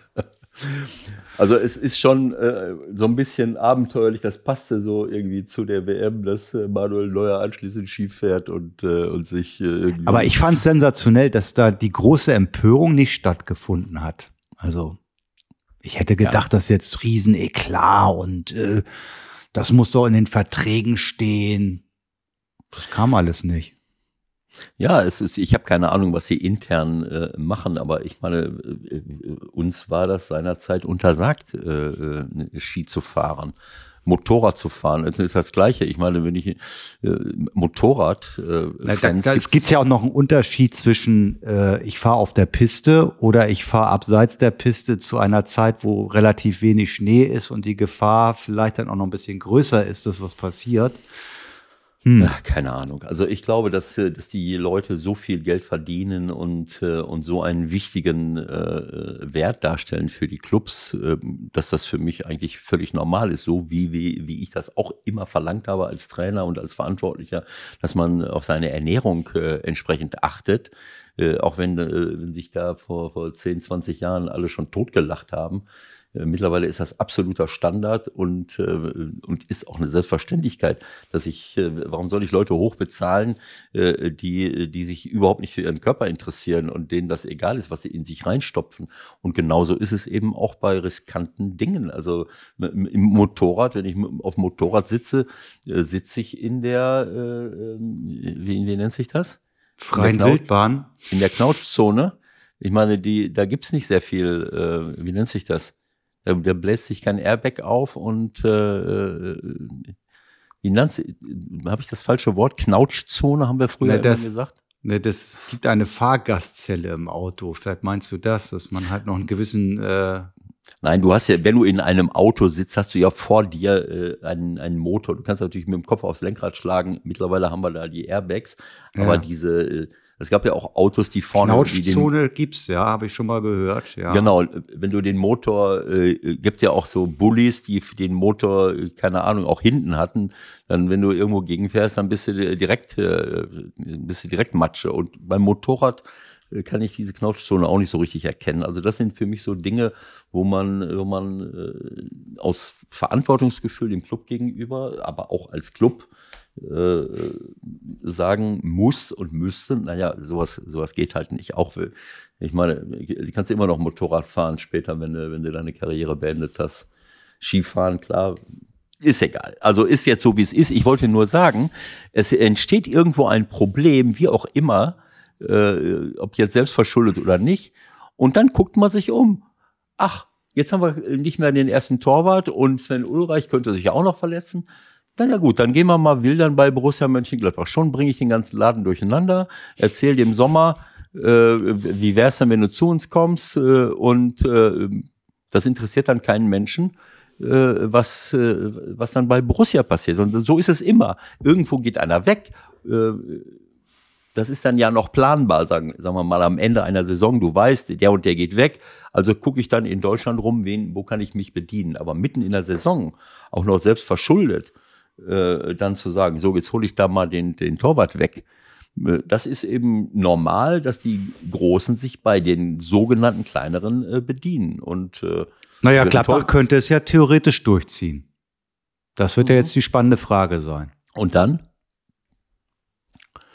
Also es ist schon äh, so ein bisschen abenteuerlich, das passte so irgendwie zu der WM, dass äh, Manuel Neuer anschließend schief fährt und, äh, und sich äh, irgendwie. Aber ich fand sensationell, dass da die große Empörung nicht stattgefunden hat. Also ich hätte gedacht, dass jetzt riesen Eklat und äh, das muss doch in den Verträgen stehen. Das kam alles nicht. Ja, es ist, ich habe keine Ahnung, was sie intern äh, machen, aber ich meine, äh, äh, uns war das seinerzeit untersagt, äh, äh, Ski zu fahren. Motorrad zu fahren, das ist das Gleiche. Ich meine, wenn ich äh, Motorrad äh, Na, da, Fans da, es gibt ja auch noch einen Unterschied zwischen äh, ich fahre auf der Piste oder ich fahre abseits der Piste zu einer Zeit, wo relativ wenig Schnee ist und die Gefahr vielleicht dann auch noch ein bisschen größer ist, dass was passiert. Hm. Ach, keine Ahnung. Also ich glaube, dass, äh, dass die Leute so viel Geld verdienen und, äh, und so einen wichtigen äh, Wert darstellen für die Clubs, äh, dass das für mich eigentlich völlig normal ist, so wie, wie, wie ich das auch immer verlangt habe als Trainer und als Verantwortlicher, dass man auf seine Ernährung äh, entsprechend achtet. Äh, auch wenn, äh, wenn sich da vor, vor 10, 20 Jahren alle schon totgelacht haben. Äh, Mittlerweile ist das absoluter Standard und, äh, und ist auch eine Selbstverständlichkeit, dass ich, äh, warum soll ich Leute hoch bezahlen, äh, die, die sich überhaupt nicht für ihren Körper interessieren und denen das egal ist, was sie in sich reinstopfen. Und genauso ist es eben auch bei riskanten Dingen. Also im Motorrad, wenn ich auf dem Motorrad sitze, äh, sitze ich in der, äh, ähm, wie, wie nennt sich das? Freien Genau. Wildbahn. in der Knautschzone. Ich meine, die, da gibt's nicht sehr viel, äh, wie nennt sich das? Da, da bläst sich kein Airbag auf und äh, äh, wie nannt habe ich das falsche Wort? Knautschzone haben wir früher Na, immer das- gesagt. Ne, das gibt eine Fahrgastzelle im Auto. Vielleicht meinst du das, dass man halt noch einen gewissen äh, Nein, du hast ja, wenn du in einem Auto sitzt, hast du ja vor dir äh, einen, einen Motor. Du kannst natürlich mit dem Kopf aufs Lenkrad schlagen. Mittlerweile haben wir da die Airbags, aber Ja. diese, äh, es gab ja auch Autos, die vorne Knautschzone gibt's, ja, habe ich schon mal gehört. Ja. Genau, wenn du den Motor, äh, gibt ja auch so Bullies, die den Motor, keine Ahnung, auch hinten hatten. Dann, wenn du irgendwo gegenfährst, dann bist du direkt, äh, bist du direkt Matsche. Und beim Motorrad äh, kann ich diese Knautschzone auch nicht so richtig erkennen. Also das sind für mich so Dinge, wo man, wo man äh, aus Verantwortungsgefühl dem Club gegenüber, aber auch als Club äh, sagen muss und müsste, naja, sowas, sowas geht halt nicht. Auch, will- ich meine, du kannst immer noch Motorrad fahren später, wenn du, wenn du deine Karriere beendet hast. Skifahren, klar, ist egal. Also ist jetzt so, wie es ist. Ich wollte nur sagen, es entsteht irgendwo ein Problem, wie auch immer, äh, ob jetzt selbst verschuldet oder nicht. Und dann guckt man sich um. Ach, jetzt haben wir nicht mehr den ersten Torwart und Sven Ulreich könnte sich ja auch noch verletzen. Na ja gut, dann gehen wir mal wildern bei Borussia Mönchengladbach. Schon bringe ich den ganzen Laden durcheinander, erzähl dem Sommer, äh, wie wär's denn, wenn du zu uns kommst äh, und äh, das interessiert dann keinen Menschen, äh, was, äh, was dann bei Borussia passiert. Und so ist es immer. Irgendwo geht einer weg. Äh, das ist dann ja noch planbar, sagen, sagen wir mal, am Ende einer Saison. Du weißt, der und der geht weg. Also gucke ich dann in Deutschland rum, wen, wo kann ich mich bedienen. Aber mitten in der Saison, auch noch selbst verschuldet, äh, dann zu sagen, so, jetzt hole ich da mal den, den Torwart weg. Äh, Das ist eben normal, dass die Großen sich bei den sogenannten kleineren äh, bedienen. Und äh, Naja, Ja, Gladbach könnte es ja theoretisch durchziehen. Das wird ja Mhm. jetzt die spannende Frage sein. und dann?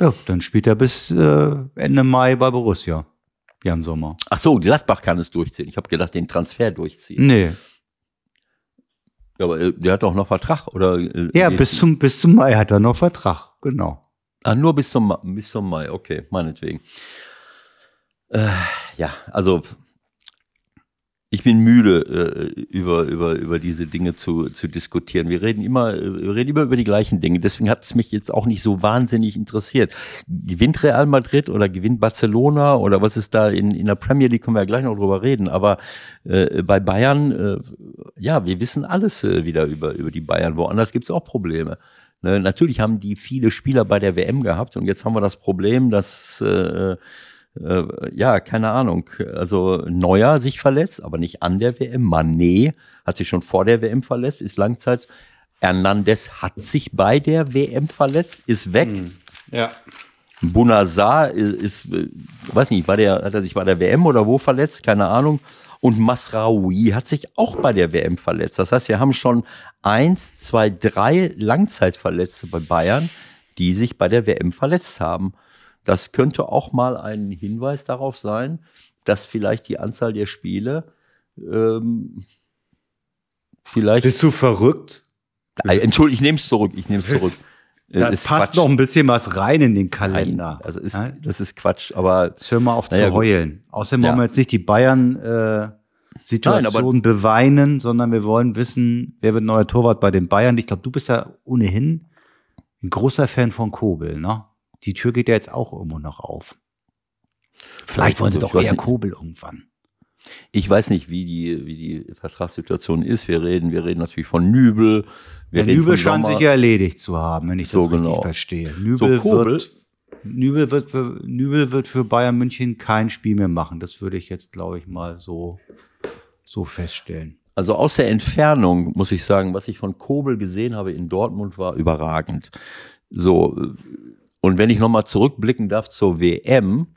Ja, dann spielt er bis äh, Ende Mai bei Borussia. Jan Sommer. Ach so, Gladbach kann es durchziehen. Ich habe gedacht, den Transfer durchziehen. Nee. Ja, aber äh, der hat doch noch Vertrag, oder? äh, Ja, bis zum, bis zum Mai hat er noch Vertrag. Genau. Ah, nur bis zum, bis zum Mai, okay, meinetwegen. Äh, ja, also ich bin müde, äh, über, über, über diese Dinge zu, zu diskutieren. Wir reden immer, wir reden immer über die gleichen Dinge. Deswegen hat es mich jetzt auch nicht so wahnsinnig interessiert. Gewinnt Real Madrid oder gewinnt Barcelona oder was ist da in, in der Premier League, können wir ja gleich noch drüber reden. Aber äh, bei Bayern, äh, ja, wir wissen alles äh, wieder über, über die Bayern. Woanders gibt es auch Probleme. Ne, natürlich haben die viele Spieler bei der WM gehabt und jetzt haben wir das Problem, dass äh, äh, ja, keine Ahnung, also Neuer sich verletzt, aber nicht an der WM. Manet hat sich schon vor der WM verletzt, ist Langzeit. Hernandez hat sich bei der WM verletzt, ist weg. Ja. Bunazar ist, ist, äh, weiß nicht, bei der, hat er sich bei der WM oder wo verletzt? Keine Ahnung. Und Masraoui hat sich auch bei der WM verletzt. Das heißt, wir haben schon eins, zwei, drei Langzeitverletzte bei Bayern, die sich bei der WM verletzt haben. Das könnte auch mal ein Hinweis darauf sein, dass vielleicht die Anzahl der Spiele ähm, vielleicht. Bist du verrückt? Äh, Entschuldigung, ich nehme es zurück. Ich nehme es zurück. Äh, Da ist passt Quatsch. noch ein bisschen was rein in den Nein, Kalender. also ist, Ja? das ist Quatsch. Aber Jetzt hör mal auf Naja, zu heulen. Außerdem Ja. wollen wir jetzt nicht die Bayern-Situation Nein, beweinen, sondern wir wollen wissen, wer wird neuer Torwart bei den Bayern. Ich glaube, du bist ja ohnehin ein großer Fan von Kobel, ne? Die Tür geht ja jetzt auch irgendwo noch auf. Vielleicht wollen sie doch eher. Kobel irgendwann. Ich weiß nicht, wie die, wie die Vertragssituation ist. Wir reden, wir reden natürlich von Nübel. Wir Der Nübel scheint sich ja erledigt zu haben, wenn ich So das richtig genau. verstehe. Nübel, Kobel- wird, Nübel, wird für, Nübel wird für Bayern München kein Spiel mehr machen. Das würde ich jetzt, glaube ich, mal so, so feststellen. Also aus der Entfernung muss ich sagen, was ich von Kobel gesehen habe in Dortmund war überragend. So, und wenn ich nochmal zurückblicken darf zur WM,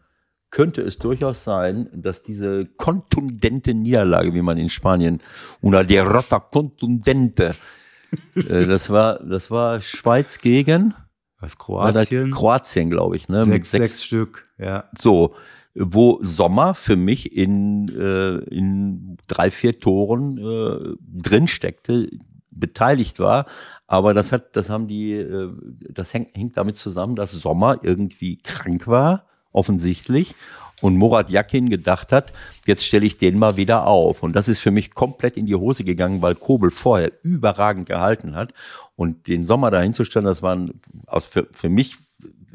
könnte es durchaus sein, dass diese kontundente Niederlage, wie man in Spanien, una derrota contundente, äh, das war, das war Schweiz gegen Was Kroatien? Kroatien, glaube ich, ne? sechs, sechs Stück, ja. So, wo Sommer für mich in, äh, in drei, vier Toren äh, drin steckte, beteiligt war. Aber das hat, das haben die, äh, das hängt, hängt damit zusammen, dass Sommer irgendwie krank war, offensichtlich. Und Murat Yakin gedacht hat, jetzt stelle ich den mal wieder auf. Und das ist für mich komplett in die Hose gegangen, weil Kobel vorher überragend gehalten hat. Und den Sommer dahin zu stellen, das war aus, für, für mich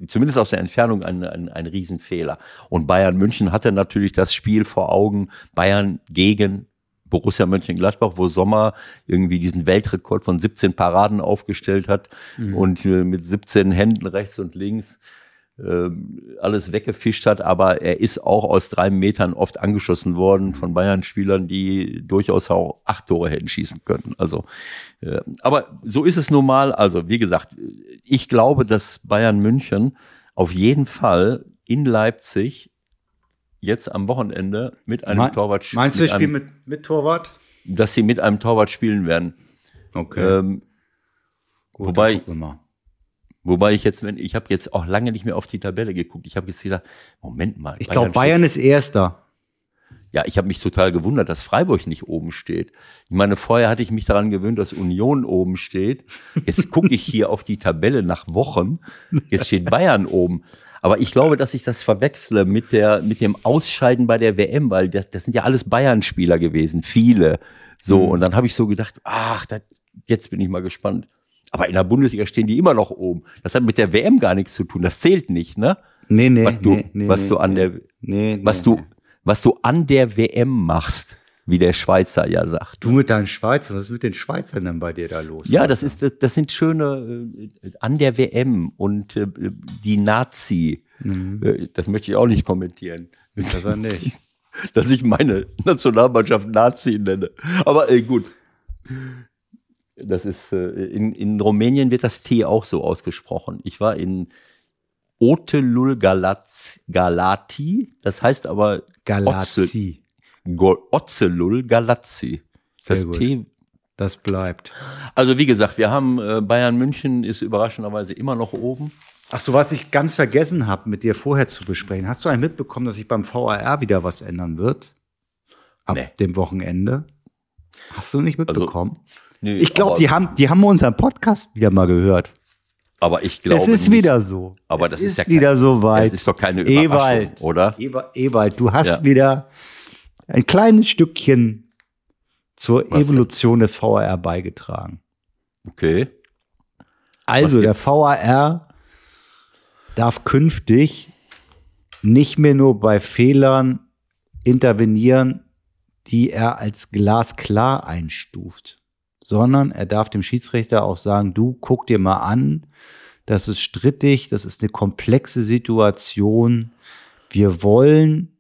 zumindest aus der Entfernung ein, ein, ein Riesenfehler. Und Bayern München hatte natürlich das Spiel vor Augen, Bayern gegen Borussia Mönchengladbach, wo Sommer irgendwie diesen Weltrekord von 17 Paraden aufgestellt hat und äh, mit 17 Händen rechts und links ähm, alles weggefischt hat, aber er ist auch aus drei Metern oft angeschossen worden von Bayern-Spielern, die durchaus auch acht Tore hätten schießen können. Also, äh, aber so ist es nun mal. Also, wie gesagt, ich glaube, dass Bayern München auf jeden Fall in Leipzig jetzt am Wochenende mit einem Me- Torwart sch- Meinst du, mit ich spiele mit, mit Torwart? dass sie mit einem Torwart spielen werden. Okay. Ähm, Gut, wobei- wobei ich jetzt, wenn ich habe jetzt auch lange nicht mehr auf die Tabelle geguckt. Ich habe jetzt gedacht, Moment mal, Ich glaube, Bayern ist Erster. Ja, ich habe mich total gewundert, dass Freiburg nicht oben steht. Ich meine, vorher hatte ich mich daran gewöhnt, dass Union oben steht. Jetzt gucke ich hier auf die Tabelle nach Wochen. Jetzt steht Bayern oben. Aber ich glaube, dass ich das verwechsle mit der mit dem Ausscheiden bei der WM, weil das, das sind ja alles Bayern-Spieler gewesen, viele. So und dann habe ich so gedacht, ach, das, jetzt bin ich mal gespannt. Aber in der Bundesliga stehen die immer noch oben. Das hat mit der WM gar nichts zu tun. Das zählt nicht, ne? Nee, nee. Was du, nee, nee, was nee, du an der was du. Was du an der WM machst, wie der Schweizer ja sagt. Du mit deinen Schweizern, was ist mit den Schweizern denn bei dir da los? Ja, das ist, das, das sind schöne äh, an der WM und äh, die Nazi. Äh, Das möchte ich auch nicht kommentieren, Das er nicht. dass ich meine Nationalmannschaft Nazi nenne. Aber äh, gut. Das ist äh, in, in Rumänien wird das T auch so ausgesprochen. Ich war in Otelul Galaz, Galati, das heißt aber Otze, Galazi. Go- Ozelul Galazzi. Das Sehr gut. T. Das bleibt. Also wie gesagt, wir haben äh, Bayern München ist überraschenderweise immer noch oben. Ach so, was ich ganz vergessen habe, mit dir vorher zu besprechen. Hast du eigentlich mitbekommen, dass sich beim VAR wieder was ändern wird? Ab Nee. dem Wochenende? Hast du nicht mitbekommen? Nee, ich glaube, die haben, die haben unseren Podcast wieder mal gehört. Aber ich glaube es ist nicht. wieder so. Aber es das ist ja wieder kein- so weit. Das ist doch keine Überraschung, Ewald, oder? Ewa- Ewald, du hast Ja. wieder ein kleines Stückchen zur Was denn? Evolution des VAR beigetragen. Okay. Also der? VAR darf künftig nicht mehr nur bei Fehlern intervenieren, die er als glasklar einstuft, sondern er darf dem Schiedsrichter auch sagen, du guck dir mal an, das ist strittig, das ist eine komplexe Situation. Wir wollen,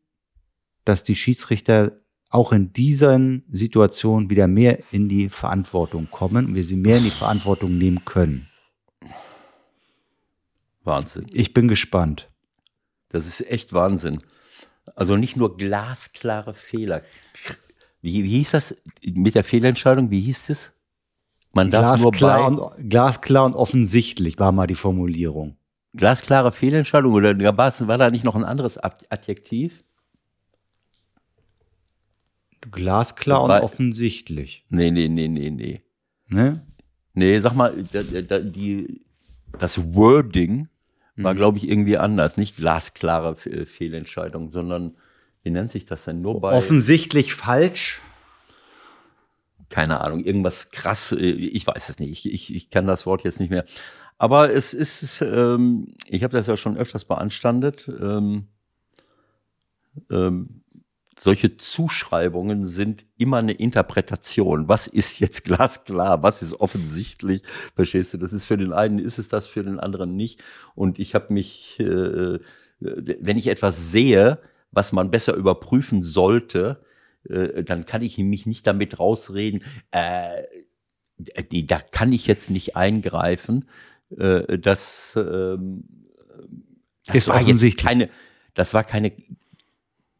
dass die Schiedsrichter auch in diesen Situationen wieder mehr in die Verantwortung kommen und wir sie mehr in die Verantwortung nehmen können. Wahnsinn. Ich bin gespannt. Das ist echt Wahnsinn. Also nicht nur glasklare Fehler. Wie, wie hieß das mit der Fehlentscheidung? Wie hieß das? Man darf nur bei Glasklar und, glasklar und offensichtlich war mal die Formulierung. glasklare Fehlentscheidung oder war, da nicht noch ein anderes Adjektiv? Glasklar und offensichtlich. Nee, nee, nee, nee, nee. Ne? Nee, sag mal, da, da, die, das Wording war, Mhm. glaube ich, irgendwie anders. Nicht glasklare Fe- Fehlentscheidung, sondern wie nennt sich das denn? Nur bei, Offensichtlich falsch. Keine Ahnung, irgendwas krass, äh, ich weiß es nicht, ich, ich, ich kann das Wort jetzt nicht mehr. Aber es ist, ähm, ich habe das ja schon öfters beanstandet, ähm, ähm, solche Zuschreibungen sind immer eine Interpretation. Was ist jetzt glasklar? Was ist offensichtlich? Verstehst du? Das ist für den einen ist es das, für den anderen nicht. Und ich habe mich, äh, wenn ich etwas sehe, was man besser überprüfen sollte, äh, dann kann ich mich nicht damit rausreden, äh, die, da kann ich jetzt nicht eingreifen. Äh, das, ähm, das Ist war jetzt offensichtlich. keine, das war keine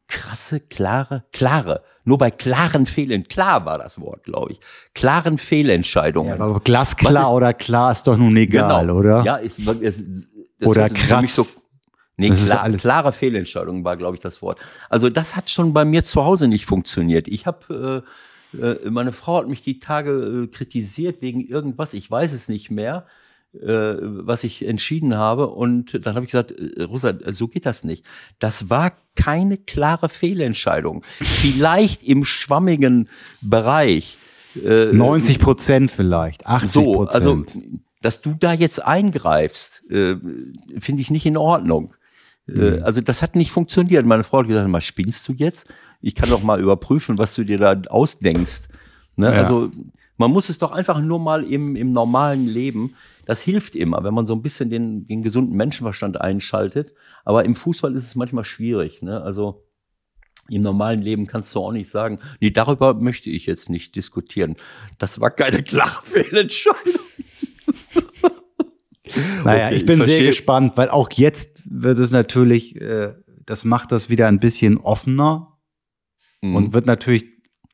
krasse, klare, klare. Nur bei klaren Fehlern, klar war das Wort, glaube ich. Klaren Fehlentscheidungen. Ja, aber glasklar ist- oder klar ist doch nun egal, oder? Genau. Ja, ist, Oder ist für krass. So, nee, klar, klare Fehlentscheidung war, glaube ich, das Wort. Also das hat schon bei mir zu Hause nicht funktioniert. Ich habe, äh, äh, meine Frau hat mich die Tage äh, kritisiert wegen irgendwas, ich weiß es nicht mehr, äh, was ich entschieden habe. Und dann habe ich gesagt, äh, Rosa, so geht das nicht. Das war keine klare Fehlentscheidung. Vielleicht im schwammigen Bereich. Äh, 90 Prozent vielleicht, 80 so, also, Prozent. dass du da jetzt eingreifst, äh, finde ich nicht in Ordnung. Äh, also das hat nicht funktioniert. Meine Frau hat gesagt, mal spinnst du jetzt? Ich kann doch mal überprüfen, was du dir da ausdenkst. Ne? Ja. Also man muss es doch einfach nur mal im, im normalen Leben, das hilft immer, wenn man so ein bisschen den, den gesunden Menschenverstand einschaltet. Aber im Fußball ist es manchmal schwierig. Ne? Also im normalen Leben kannst du auch nicht sagen, nee, darüber möchte ich jetzt nicht diskutieren. Das war keine klare Fehlentscheidung. Naja, Okay, ich bin ich sehr gespannt, weil auch jetzt wird es natürlich, äh, das macht das wieder ein bisschen offener Mhm. und wird natürlich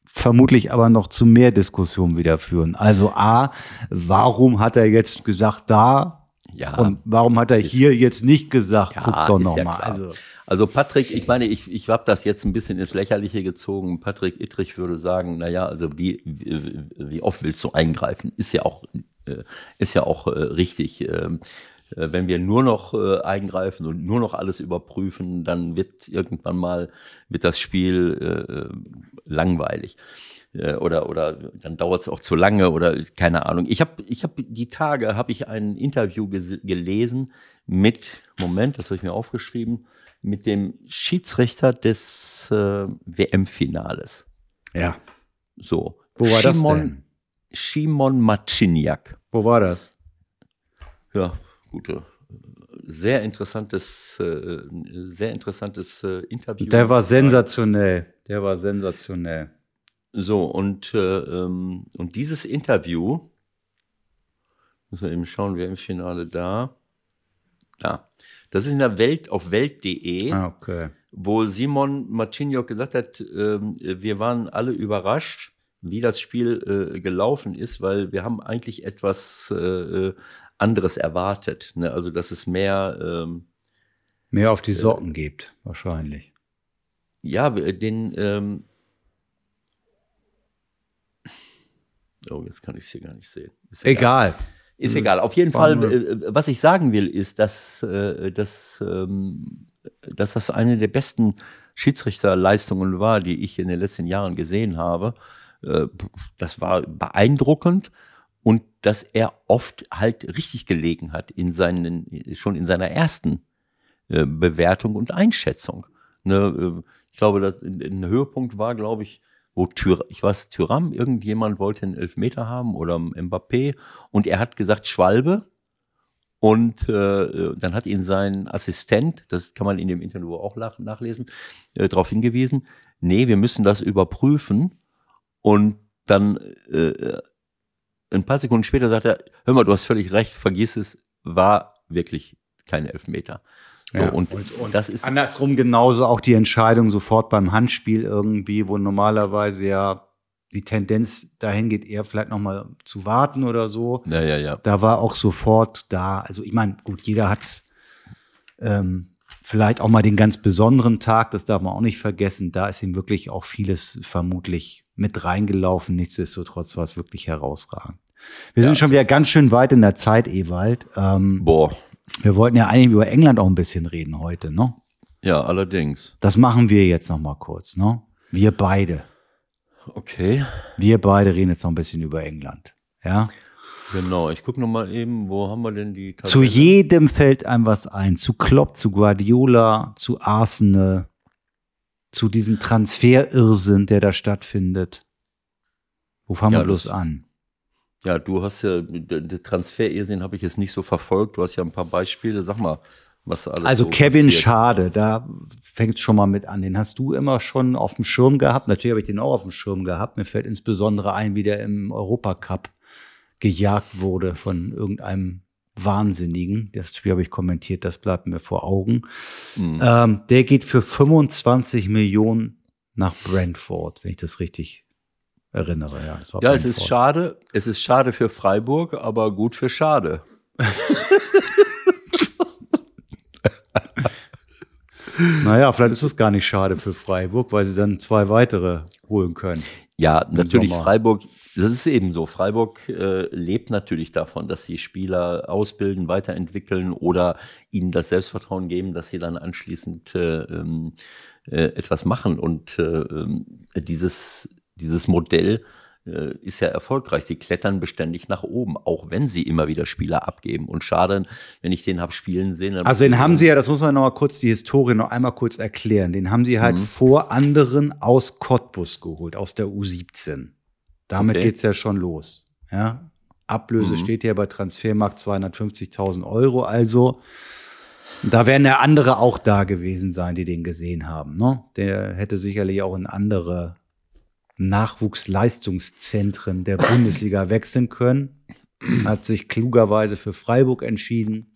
vermutlich aber noch zu mehr Diskussionen wieder führen. Also A, warum hat er jetzt gesagt da ja. und warum hat er Ist- hier jetzt nicht gesagt, Ja, guck doch ist noch ja. Also, Also Patrick, ich meine, ich, ich habe das jetzt ein bisschen ins Lächerliche gezogen. Patrick Ittrich würde sagen, naja, also wie, wie, wie oft willst du eingreifen? Ist ja auch, äh, ist ja auch äh, richtig. Ähm, äh, wenn wir nur noch äh, eingreifen und nur noch alles überprüfen, dann wird irgendwann mal wird das Spiel äh, langweilig. Äh, Oder, oder dann dauert es auch zu lange oder keine Ahnung. Ich habe ich hab die Tage habe ich ein Interview gelesen mit, Moment, das habe ich mir aufgeschrieben, mit dem Schiedsrichter des äh, WM-Finales. ja. So. Wo war das Szymon- denn? Szymon Marciniak. Wo war das? Ja, gute. Sehr interessantes, äh, sehr interessantes äh, Interview. Der war sensationell. Der war sensationell. So, und, äh, ähm, und dieses Interview, müssen wir eben schauen, wer im Finale da. Da. Das ist in der Welt auf Welt.de, Ah, okay. wo Simon Marciniok gesagt hat, ähm, wir waren alle überrascht, wie das Spiel äh, gelaufen ist, weil wir haben eigentlich etwas äh, äh, anderes erwartet. Ne? Also, dass es mehr, ähm, Mehr auf die Socken gibt, wahrscheinlich. ja, den, ähm, oh, jetzt kann ich es hier gar nicht sehen. Ist Egal. Ist egal. Auf jeden Fall, nur- äh, was ich sagen will, ist, dass, äh, dass, ähm, dass das eine der besten Schiedsrichterleistungen war, die ich in den letzten Jahren gesehen habe. Äh, Das war beeindruckend und dass er oft halt richtig gelegen hat in seinen, schon in seiner ersten äh, Bewertung und Einschätzung. Ne, äh, ich glaube, ein Höhepunkt war, glaube ich, wo Tyr, ich weiß, Tyram, irgendjemand wollte einen Elfmeter haben oder Mbappé und er hat gesagt Schwalbe und äh, dann hat ihn sein Assistent, das kann man in dem Interview auch nach, nachlesen, äh, darauf hingewiesen, nee, wir müssen das überprüfen und dann äh, ein paar Sekunden später sagt er, hör mal, du hast völlig recht, vergiss es, war wirklich kein Elfmeter. So, Ja, und, und, und das ist andersrum genauso auch die Entscheidung sofort beim Handspiel irgendwie, wo normalerweise ja die Tendenz dahin geht, eher vielleicht nochmal zu warten oder so. ja, ja, ja. Da war auch sofort da. Also ich meine, gut, jeder hat ähm, vielleicht auch mal den ganz besonderen Tag, das darf man auch nicht vergessen. Da ist ihm wirklich auch vieles vermutlich mit reingelaufen. Nichtsdestotrotz war es wirklich herausragend. Wir sind schon wieder ganz schön weit in der Zeit, Ewald. Ähm, Boah, wir wollten ja eigentlich über England auch ein bisschen reden heute, ne? ja, allerdings. Das machen wir jetzt noch mal kurz, ne? Wir beide. Okay, Wir beide reden jetzt noch ein bisschen über England. Ja? genau. Ich gucke noch mal eben, wo haben wir denn die Zu jedem fällt einem was ein. Zu Klopp, zu Guardiola, zu Arsenal, zu diesem Transferirrsinn, der da stattfindet. Wo fangen Ja, wir bloß an? Ja, du hast ja, den Transfer, den habe ich jetzt nicht so verfolgt. Du hast ja ein paar Beispiele. Sag mal, was alles Also so Kevin passiert. Schade, da fängt schon mal mit an. Den hast du immer schon auf dem Schirm gehabt. Natürlich habe ich den auch auf dem Schirm gehabt. Mir fällt insbesondere ein, wie der im Europacup gejagt wurde von irgendeinem Wahnsinnigen. Das Spiel habe ich kommentiert, das bleibt mir vor Augen. Mhm. Ähm, der geht für 25 Millionen nach Brentford, wenn ich das richtig erinnere. Ja, Ja, es ist schade. Es ist schade für Freiburg, aber gut für Schade. Naja, vielleicht ist es gar nicht schade für Freiburg, weil sie dann zwei weitere holen können. Ja, natürlich Sommer. Freiburg, das ist eben so. Freiburg äh, lebt natürlich davon, dass die Spieler ausbilden, weiterentwickeln oder ihnen das Selbstvertrauen geben, dass sie dann anschließend äh, ähm, äh, etwas machen. Und äh, ähm, dieses, dieses Modell äh, ist ja erfolgreich. Sie klettern beständig nach oben, auch wenn sie immer wieder Spieler abgeben. Und schade, wenn ich den hab spielen sehen. Also den haben sie ja, das muss man noch mal kurz die Historie noch einmal kurz erklären. Den haben sie halt Mhm. vor anderen aus Cottbus geholt, aus der U17. Damit Okay. geht's ja schon los. Ja? Ablöse Mhm. steht ja bei Transfermarkt 250.000 Euro. Also da werden ja andere auch da gewesen sein, die den gesehen haben. Ne? Der hätte sicherlich auch in andere Nachwuchsleistungszentren der Bundesliga wechseln können. Hat sich klugerweise für Freiburg entschieden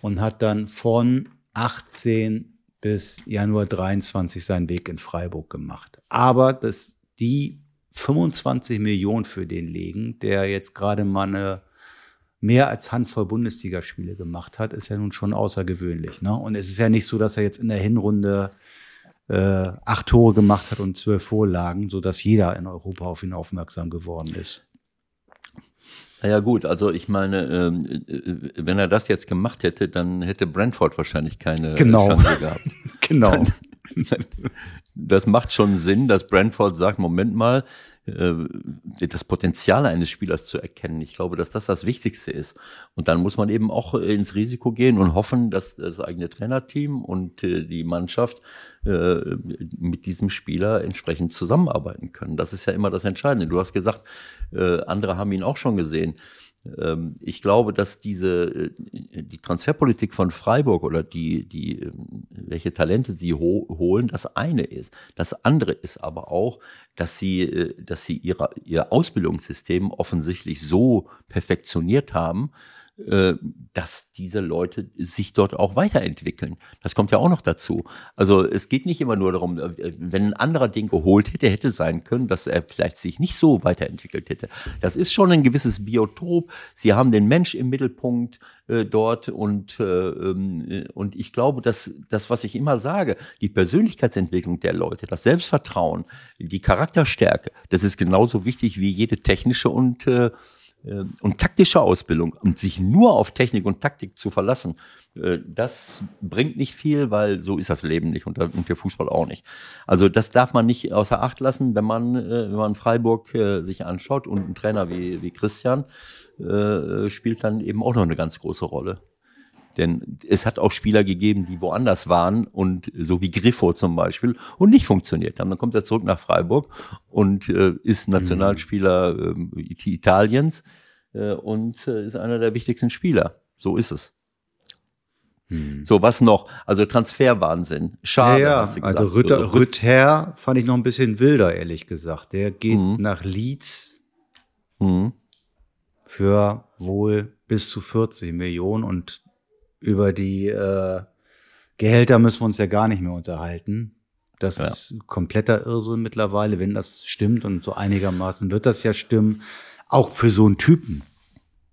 und hat dann von 18 bis Januar 23 seinen Weg in Freiburg gemacht. Aber dass die 25 Millionen für den legen, der jetzt gerade mal eine mehr als Handvoll Bundesligaspiele gemacht hat, ist ja nun schon außergewöhnlich. Ne? Und es ist ja nicht so, dass er jetzt in der Hinrunde äh, acht Tore gemacht hat und zwölf Vorlagen, sodass jeder in Europa auf ihn aufmerksam geworden ist. Naja gut, also ich meine, ähm, äh, wenn er das jetzt gemacht hätte, dann hätte Brentford wahrscheinlich keine Genau. Chance gehabt. Genau. Das macht schon Sinn, dass Brentford sagt, Moment mal, äh, das Potenzial eines Spielers zu erkennen. Ich glaube, dass das das Wichtigste ist. Und dann muss man eben auch äh, ins Risiko gehen und hoffen, dass das eigene Trainerteam und äh, die Mannschaft äh, mit diesem Spieler entsprechend zusammenarbeiten können. Das ist ja immer das Entscheidende. Du hast gesagt, äh, andere haben ihn auch schon gesehen. Ähm, Ich glaube, dass diese äh, die Transferpolitik von Freiburg oder die die ähm, welche Talente sie ho holen, das eine ist. Das andere ist aber auch, dass sie äh, dass sie ihre, ihr Ausbildungssystem offensichtlich so perfektioniert haben, dass diese Leute sich dort auch weiterentwickeln. Das kommt ja auch noch dazu. Also es geht nicht immer nur darum, äh, wenn ein anderer den geholt hätte, hätte sein können, dass er vielleicht sich nicht so weiterentwickelt hätte. Das ist schon ein gewisses Biotop. Sie haben den Mensch im Mittelpunkt äh, dort und, äh, ähm, äh, und ich glaube, dass das, was ich immer sage, die Persönlichkeitsentwicklung der Leute, das Selbstvertrauen, die Charakterstärke, das ist genauso wichtig wie jede technische und äh, äh, und taktische Ausbildung und sich nur auf Technik und Taktik zu verlassen, äh, das bringt nicht viel, weil so ist das Leben nicht und der, Fußball auch nicht. Also das darf man nicht außer Acht lassen, wenn man, äh, wenn man Freiburg äh, sich anschaut und ein Trainer wie, wie Christian äh, spielt dann eben auch noch eine ganz große Rolle. Denn es hat auch Spieler gegeben, die woanders waren und so wie Griffo zum Beispiel und nicht funktioniert haben. Dann kommt er zurück nach Freiburg und äh, ist Nationalspieler It- Italiens äh, und äh, ist einer der wichtigsten Spieler. So ist es. So, was noch? Also Transferwahnsinn. Schade. ja, ja. also Rütter, Rüt- Rütter fand ich noch ein bisschen wilder, ehrlich gesagt. Der geht Mhm. nach Leeds Mhm. für wohl bis zu 40 Millionen und über die äh, Gehälter müssen wir uns ja gar nicht mehr unterhalten. Das Ja. ist kompletter Irrsinn mittlerweile, wenn das stimmt und so einigermaßen wird das ja stimmen. Auch für so einen Typen.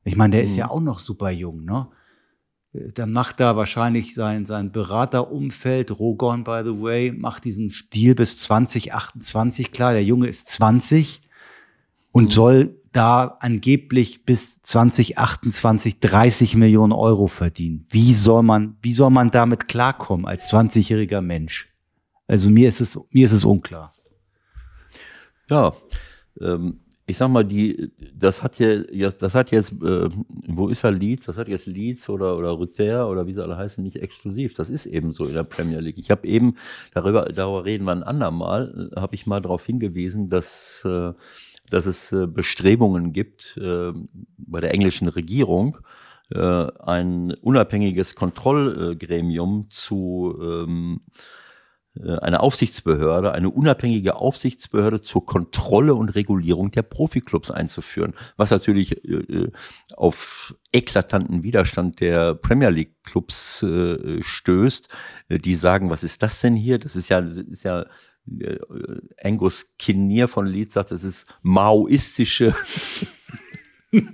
Ich meine, der ist Mhm. ja auch noch super jung, ne? Dann macht da wahrscheinlich sein, sein Beraterumfeld, Rogon, by the way, macht diesen Deal bis 2028 klar. Der Junge ist 20 und soll da angeblich bis 2028 30 Millionen Euro verdienen. Wie soll man, wie soll man damit klarkommen als 20-jähriger Mensch? Also mir ist es, mir ist es unklar. Ja, ähm, ich sag mal, die, das hat ja, das hat jetzt, äh, wo ist er Leeds? Das hat jetzt Leeds oder oder Rütter oder wie sie alle heißen, nicht exklusiv. Das ist eben so in der Premier League. Ich habe eben darüber, darüber reden wir ein andermal, äh, habe ich mal darauf hingewiesen, dass äh, dass es äh, Bestrebungen gibt äh, bei der englischen Regierung, äh, ein unabhängiges Kontrollgremium zu ähm, äh, eine Aufsichtsbehörde, eine unabhängige Aufsichtsbehörde zur Kontrolle und Regulierung der Profiklubs einzuführen, was natürlich auf eklatanten Widerstand der Premier League Clubs stößt, die sagen, was ist das denn hier? Das ist ja, das ist ja äh, Angus Kinnear von Leeds sagt, das ist maoistische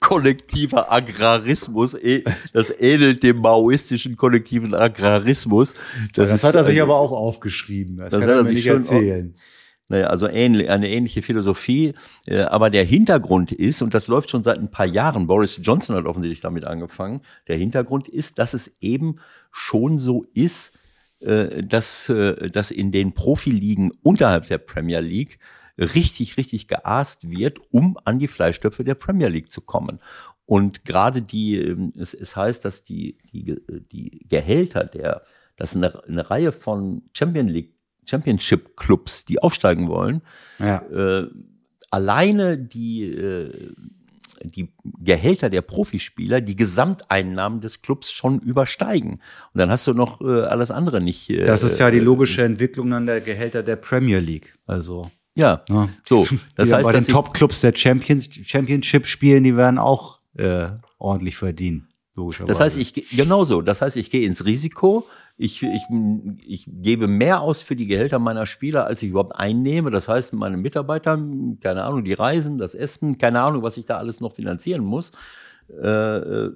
kollektiver Agrarismus, eh, das ähnelt dem maoistischen kollektiven Agrarismus. Das, ist hat er sich also- aber auch aufgeschrieben. Das, Das kann er mir sich nicht erzählen. Naja, also ähnlich, eine ähnliche Philosophie. Äh, aber der Hintergrund ist, und das läuft schon seit ein paar Jahren, Boris Johnson hat offensichtlich damit angefangen, der Hintergrund ist, dass es eben schon so ist, äh, dass, äh, dass in den Profiligen unterhalb der Premier League richtig, richtig geaßt wird, um an die Fleischtöpfe der Premier League zu kommen. Und gerade die, ähm, es, es heißt, dass die, die, die Gehälter der, dass eine, eine Reihe von Champion League, Championship Clubs, die aufsteigen wollen, Ja. äh, alleine die, äh, die Gehälter der Profispieler die Gesamteinnahmen des Clubs schon übersteigen. Und dann hast du noch äh, alles andere nicht. Äh, Das ist ja die logische Entwicklung dann der Gehälter der Premier League. Also, Ja, ja. so. Das die heißt, bei den Top-Clubs der Champions, Championship spielen, die werden auch äh, ordentlich verdienen. Logischerweise. das heißt, ich geh- genau so. Das heißt, ich gehe ins Risiko. Ich, ich, ich gebe mehr aus für die Gehälter meiner Spieler, als ich überhaupt einnehme. Das heißt, meine Mitarbeiter, keine Ahnung, die Reisen, das Essen, keine Ahnung, was ich da alles noch finanzieren muss. Äh,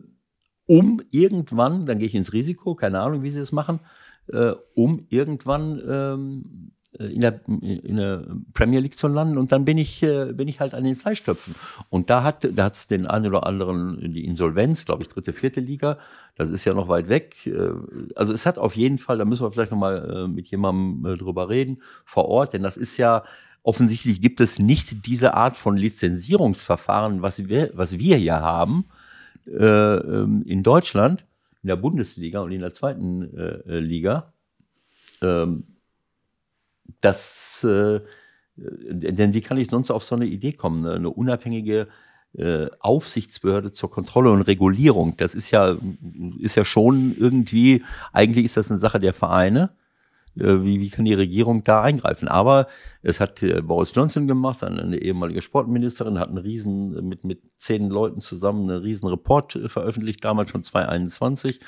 um irgendwann, dann gehe ich ins Risiko, keine Ahnung, wie sie es machen, äh, um irgendwann ähm, in, der, in der Premier League zu landen und dann bin ich, äh, bin ich halt an den Fleischtöpfen. Und da hat da hat's den einen oder anderen, die Insolvenz, glaube ich, dritte, vierte Liga, das ist ja noch weit weg. Äh, Also es hat auf jeden Fall, da müssen wir vielleicht nochmal äh, mit jemandem äh, drüber reden, vor Ort, denn das ist ja, offensichtlich gibt es nicht diese Art von Lizenzierungsverfahren, was wir, was wir hier haben äh, ähm, in Deutschland, in der Bundesliga und in der zweiten äh, äh, Liga. Das, äh, denn wie kann ich sonst auf so eine Idee kommen? ne? Eine unabhängige äh, Aufsichtsbehörde zur Kontrolle und Regulierung. Das ist ja, ist ja schon irgendwie, eigentlich ist das eine Sache der Vereine. Äh, Wie, wie kann die Regierung da eingreifen? Aber es hat äh, Boris Johnson gemacht, eine, ehemalige Sportministerin, hat einen riesen, äh, mit, mit zehn Leuten zusammen einen riesen Report äh, veröffentlicht, damals schon 2021.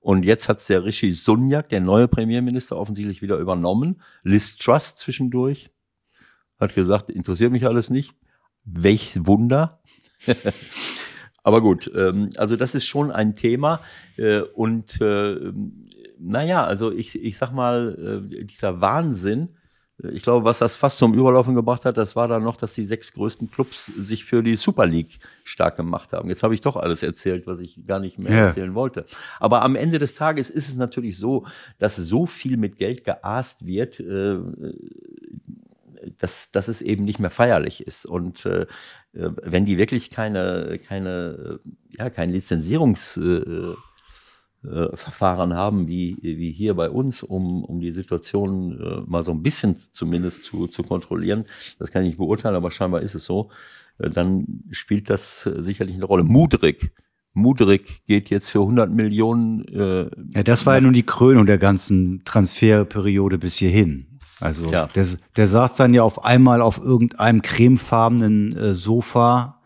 Und jetzt hat es der Rishi Sunyak, der neue Premierminister, offensichtlich wieder übernommen. Liz Truss zwischendurch hat gesagt, interessiert mich alles nicht. Welch Wunder. Aber gut, ähm, also das ist schon ein Thema. Äh, und äh, naja, also ich, ich sag mal, äh, dieser Wahnsinn, ich glaube, was das fast zum Überlaufen gebracht hat, das war dann noch, dass die sechs größten Clubs sich für die Super League stark gemacht haben. Jetzt habe ich doch alles erzählt, was ich gar nicht mehr Ja. erzählen wollte. Aber am Ende des Tages ist es natürlich so, dass so viel mit Geld geaßt wird, äh, dass, dass es eben nicht mehr feierlich ist. Und äh, äh, wenn die wirklich keine, keine, ja, kein Lizenzierungsverfahren äh, äh, Verfahren haben, wie, wie hier bei uns, um, um die Situation äh, mal so ein bisschen zumindest zu, zu kontrollieren, das kann ich nicht beurteilen, aber scheinbar ist es so, äh, dann spielt das sicherlich eine Rolle. Mudrik. Mudrik geht jetzt für 100 Millionen. Äh, Ja, das war ja nun die Krönung der ganzen Transferperiode bis hierhin. Also Ja. der, der saß dann ja auf einmal auf irgendeinem cremefarbenen äh, Sofa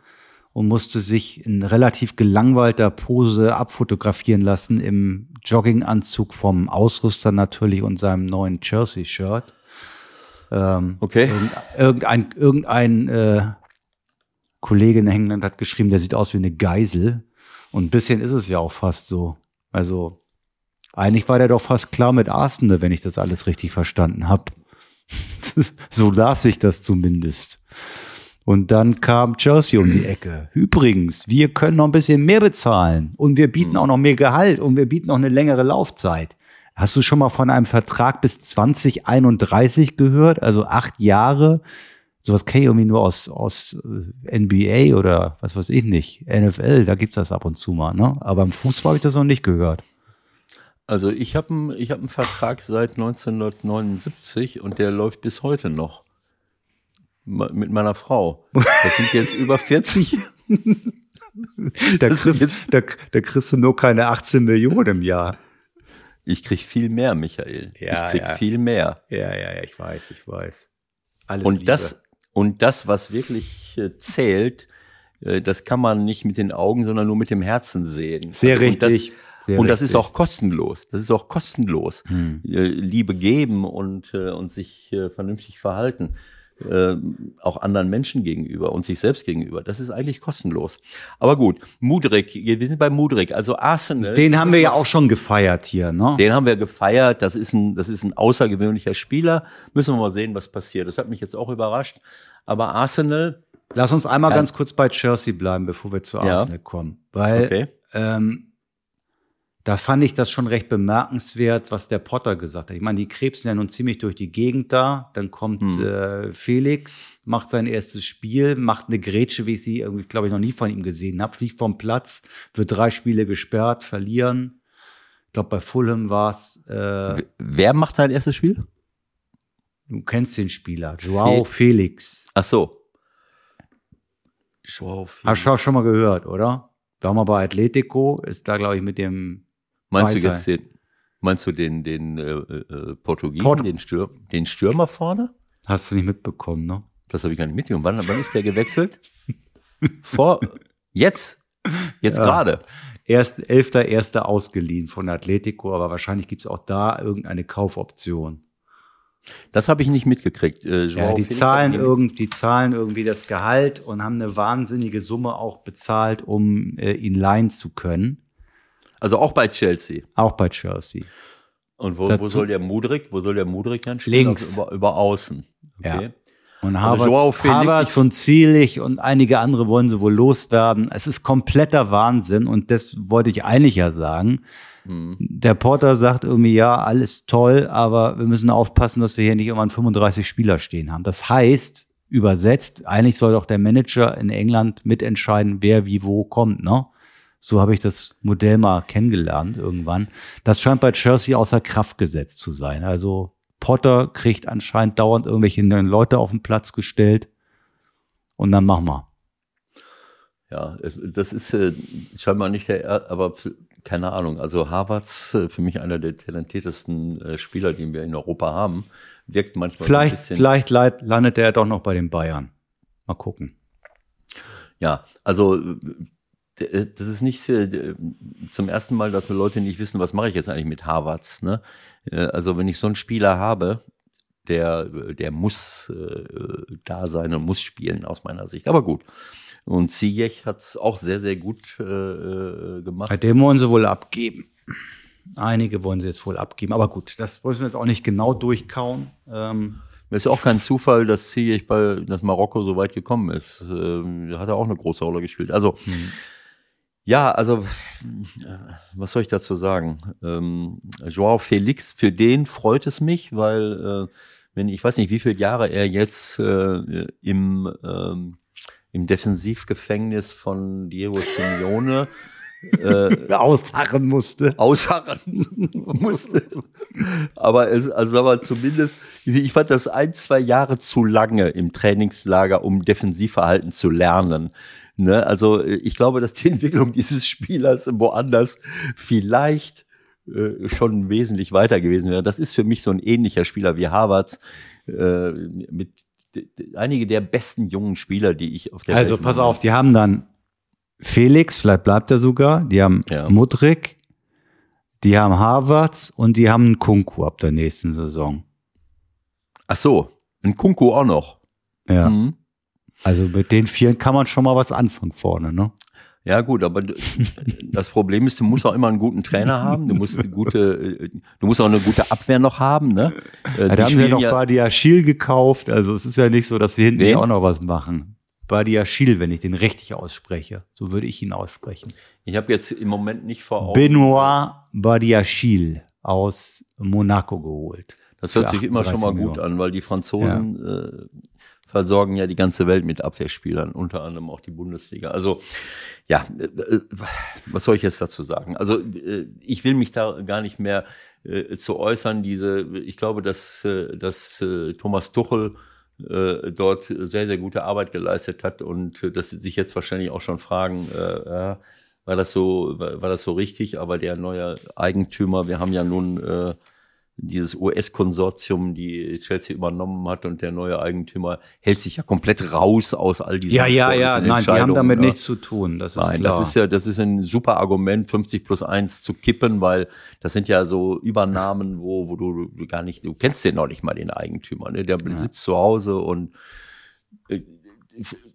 und musste sich in relativ gelangweilter Pose abfotografieren lassen im Jogginganzug vom Ausrüster natürlich und seinem neuen Jersey-Shirt. Ähm, Okay. Irgendein, irgendein äh, Kollege in England hat geschrieben, der sieht aus wie eine Geisel. Und ein bisschen ist es ja auch fast so. Also, eigentlich war der doch fast klar mit Arsenal, wenn ich das alles richtig verstanden habe. so las ich das zumindest. Und dann kam Chelsea um die Ecke. Übrigens, wir können noch ein bisschen mehr bezahlen. Und wir bieten auch noch mehr Gehalt und wir bieten noch eine längere Laufzeit. Hast du schon mal von einem Vertrag bis 2031 gehört? Also acht Jahre. Sowas kenne ich irgendwie nur aus, aus äh, NBA oder was weiß ich nicht. NFL, da gibt's das ab und zu mal, ne? Aber im Fußball habe ich das noch nicht gehört. Also ich habe einen hab einen Vertrag seit 1979 und der läuft bis heute noch. Mit meiner Frau. Das sind jetzt über 40. Da kriegst, da, da kriegst du nur keine 18 Millionen im Jahr. Ich krieg viel mehr, Michael. Ja, ich krieg ja. viel mehr. Ja, ja, ja, ich weiß, ich weiß. Alles Und das, und das, was wirklich äh, zählt, äh, das kann man nicht mit den Augen, sondern nur mit dem Herzen sehen. Sehr und das, richtig. Sehr und das ist richtig. auch kostenlos. Das ist auch kostenlos. Hm. Äh, Liebe geben und, äh, und sich äh, vernünftig verhalten. Äh, auch anderen Menschen gegenüber und sich selbst gegenüber. Das ist eigentlich kostenlos. Aber gut, Mudrik, wir sind bei Mudrik, also Arsenal. Den haben wir ja auch schon gefeiert hier, ne? Den haben wir gefeiert. Das ist ein, das ist ein außergewöhnlicher Spieler. Müssen wir mal sehen, was passiert. Das hat mich jetzt auch überrascht. Aber Arsenal, Lass uns einmal Ja. ganz kurz bei Chelsea bleiben, bevor wir zu Ja. Arsenal kommen. Weil okay. ähm, da fand ich das schon recht bemerkenswert, was der Potter gesagt hat. Ich meine, die krebsen ja nun ziemlich durch die Gegend da. Dann kommt Hm. äh, Felix, macht sein erstes Spiel, macht eine Grätsche, wie ich sie irgendwie, glaube ich, noch nie von ihm gesehen habe, fliegt vom Platz, wird drei Spiele gesperrt, verlieren. Ich glaube, bei Fulham war es, äh, Wer macht sein erstes Spiel? du kennst den Spieler, Joao Felix. Ach so. Joao Hast du auch schon mal gehört, oder? War mal bei Atletico, ist da, glaube ich, mit dem Meinst du Weißer. jetzt den, meinst du den, den äh, äh, Portugiesen, Port- den, Stür den Stürmer vorne? Hast du nicht mitbekommen, ne? Das habe ich gar nicht mitgenommen. Wann, wann ist der gewechselt? Vor, jetzt? Jetzt Ja. gerade? Erst, elfter, erster ausgeliehen von Atletico, aber wahrscheinlich gibt's auch da irgendeine Kaufoption. Das habe ich nicht mitgekriegt. Äh, Ja, die zahlen, irgend, die zahlen irgendwie das Gehalt und haben eine wahnsinnige Summe auch bezahlt, um äh, ihn leihen zu können. Also auch bei Chelsea. Auch bei Chelsea. Und wo, wo soll der Mudrik, wo soll der Mudrik dann spielen? Links. Über, über außen. Okay. Ja. Und Also Havertz, Joao Felix, Havertz ich- und Zielich und einige andere wollen sie wohl loswerden. Es ist kompletter Wahnsinn und das wollte ich eigentlich ja sagen. Hm. Der Porter sagt irgendwie, ja, alles toll, aber wir müssen aufpassen, dass wir hier nicht irgendwann 35 Spieler stehen haben. Das heißt, übersetzt, eigentlich soll doch der Manager in England mitentscheiden, wer wie wo kommt, ne? So habe ich das Modell mal kennengelernt irgendwann. Das scheint bei Chelsea außer Kraft gesetzt zu sein. Also Potter kriegt anscheinend dauernd irgendwelche neuen Leute auf den Platz gestellt. Und dann machen wir. Ja, das ist äh, scheinbar nicht der, er- aber keine Ahnung. Also Harvards, äh, für mich einer der talentiertesten äh, Spieler, den wir in Europa haben, wirkt manchmal Vielleicht, ein bisschen. vielleicht landet er doch noch bei den Bayern. Mal gucken. Ja, also äh, das ist nicht äh, d- zum ersten Mal, dass wir Leute nicht wissen, was mache ich jetzt eigentlich mit Harvards. Ne? Äh, Also wenn ich so einen Spieler habe, der, der muss äh, da sein und muss spielen aus meiner Sicht. Aber gut. Und Ziyech hat es auch sehr, sehr gut äh, äh, gemacht. Dem wollen sie wohl abgeben. Einige wollen sie jetzt wohl abgeben. Aber gut, das müssen wir jetzt auch nicht genau durchkauen. Ähm, Es ist auch kein Zufall, dass Ziyech bei dass Marokko so weit gekommen ist. Ähm, hat er auch eine große Rolle gespielt. Also ja, also äh, was soll ich dazu sagen? Ähm, Joao Felix, für den freut es mich, weil äh, wenn ich weiß nicht, wie viele Jahre er jetzt äh, im ähm, im Defensivgefängnis von Diego Simeone äh, ausharren musste. ausharren musste. Aber es, also aber zumindest, ich fand das ein, zwei Jahre zu lange im Trainingslager, um Defensivverhalten zu lernen. Ne? Also ich glaube, dass die Entwicklung dieses Spielers woanders vielleicht äh, schon wesentlich weiter gewesen wäre. Das ist für mich so ein ähnlicher Spieler wie Havertz, äh, mit einige der besten jungen Spieler, die ich auf der Also Welt pass auf, die haben dann Felix, vielleicht bleibt er sogar, die haben Ja. Mudrik, die haben Harvards und die haben einen Kunku ab der nächsten Saison. Ach so, ein Kunku auch noch. Ja. Mhm. Also mit den vier kann man schon mal was anfangen vorne, ne? Ja, gut, aber das Problem ist, du musst auch immer einen guten Trainer haben, du musst eine gute, äh, du musst auch eine gute Abwehr noch haben, ne? Äh, Ja, die da haben ja spielen noch ja- Badiachil gekauft, also es ist ja nicht so, dass sie hinten auch noch was machen. Badiachil, wenn ich den richtig ausspreche. So würde ich ihn aussprechen. ich habe jetzt im Moment nicht vor Augen. Benoit Badiachil aus Monaco geholt. Das hört sich immer schon mal 38 gut an, weil die Franzosen äh, versorgen ja die ganze Welt mit Abwehrspielern, unter anderem auch die Bundesliga. Also ja, äh, äh, was soll ich jetzt dazu sagen? Also äh, ich will mich da gar nicht mehr zu äußern. Diese, ich glaube, dass, dass Thomas Tuchel dort sehr, sehr gute Arbeit geleistet hat und dass sie sich jetzt wahrscheinlich auch schon fragen, ja, war das so, war, das so richtig? Aber der neue Eigentümer, wir haben ja nun dieses US-Konsortium, die Chelsea übernommen hat und der neue Eigentümer hält sich ja komplett raus aus all diesen Ja, ja, ja, nein, die haben damit ja. nichts zu tun. Das ist Nein, klar. das ist ja, das ist ein super Argument, 50 plus 1 zu kippen, weil das sind ja so Übernahmen, wo, wo du gar nicht, du kennst den noch nicht mal, den Eigentümer, ne? Der sitzt zu Hause und äh,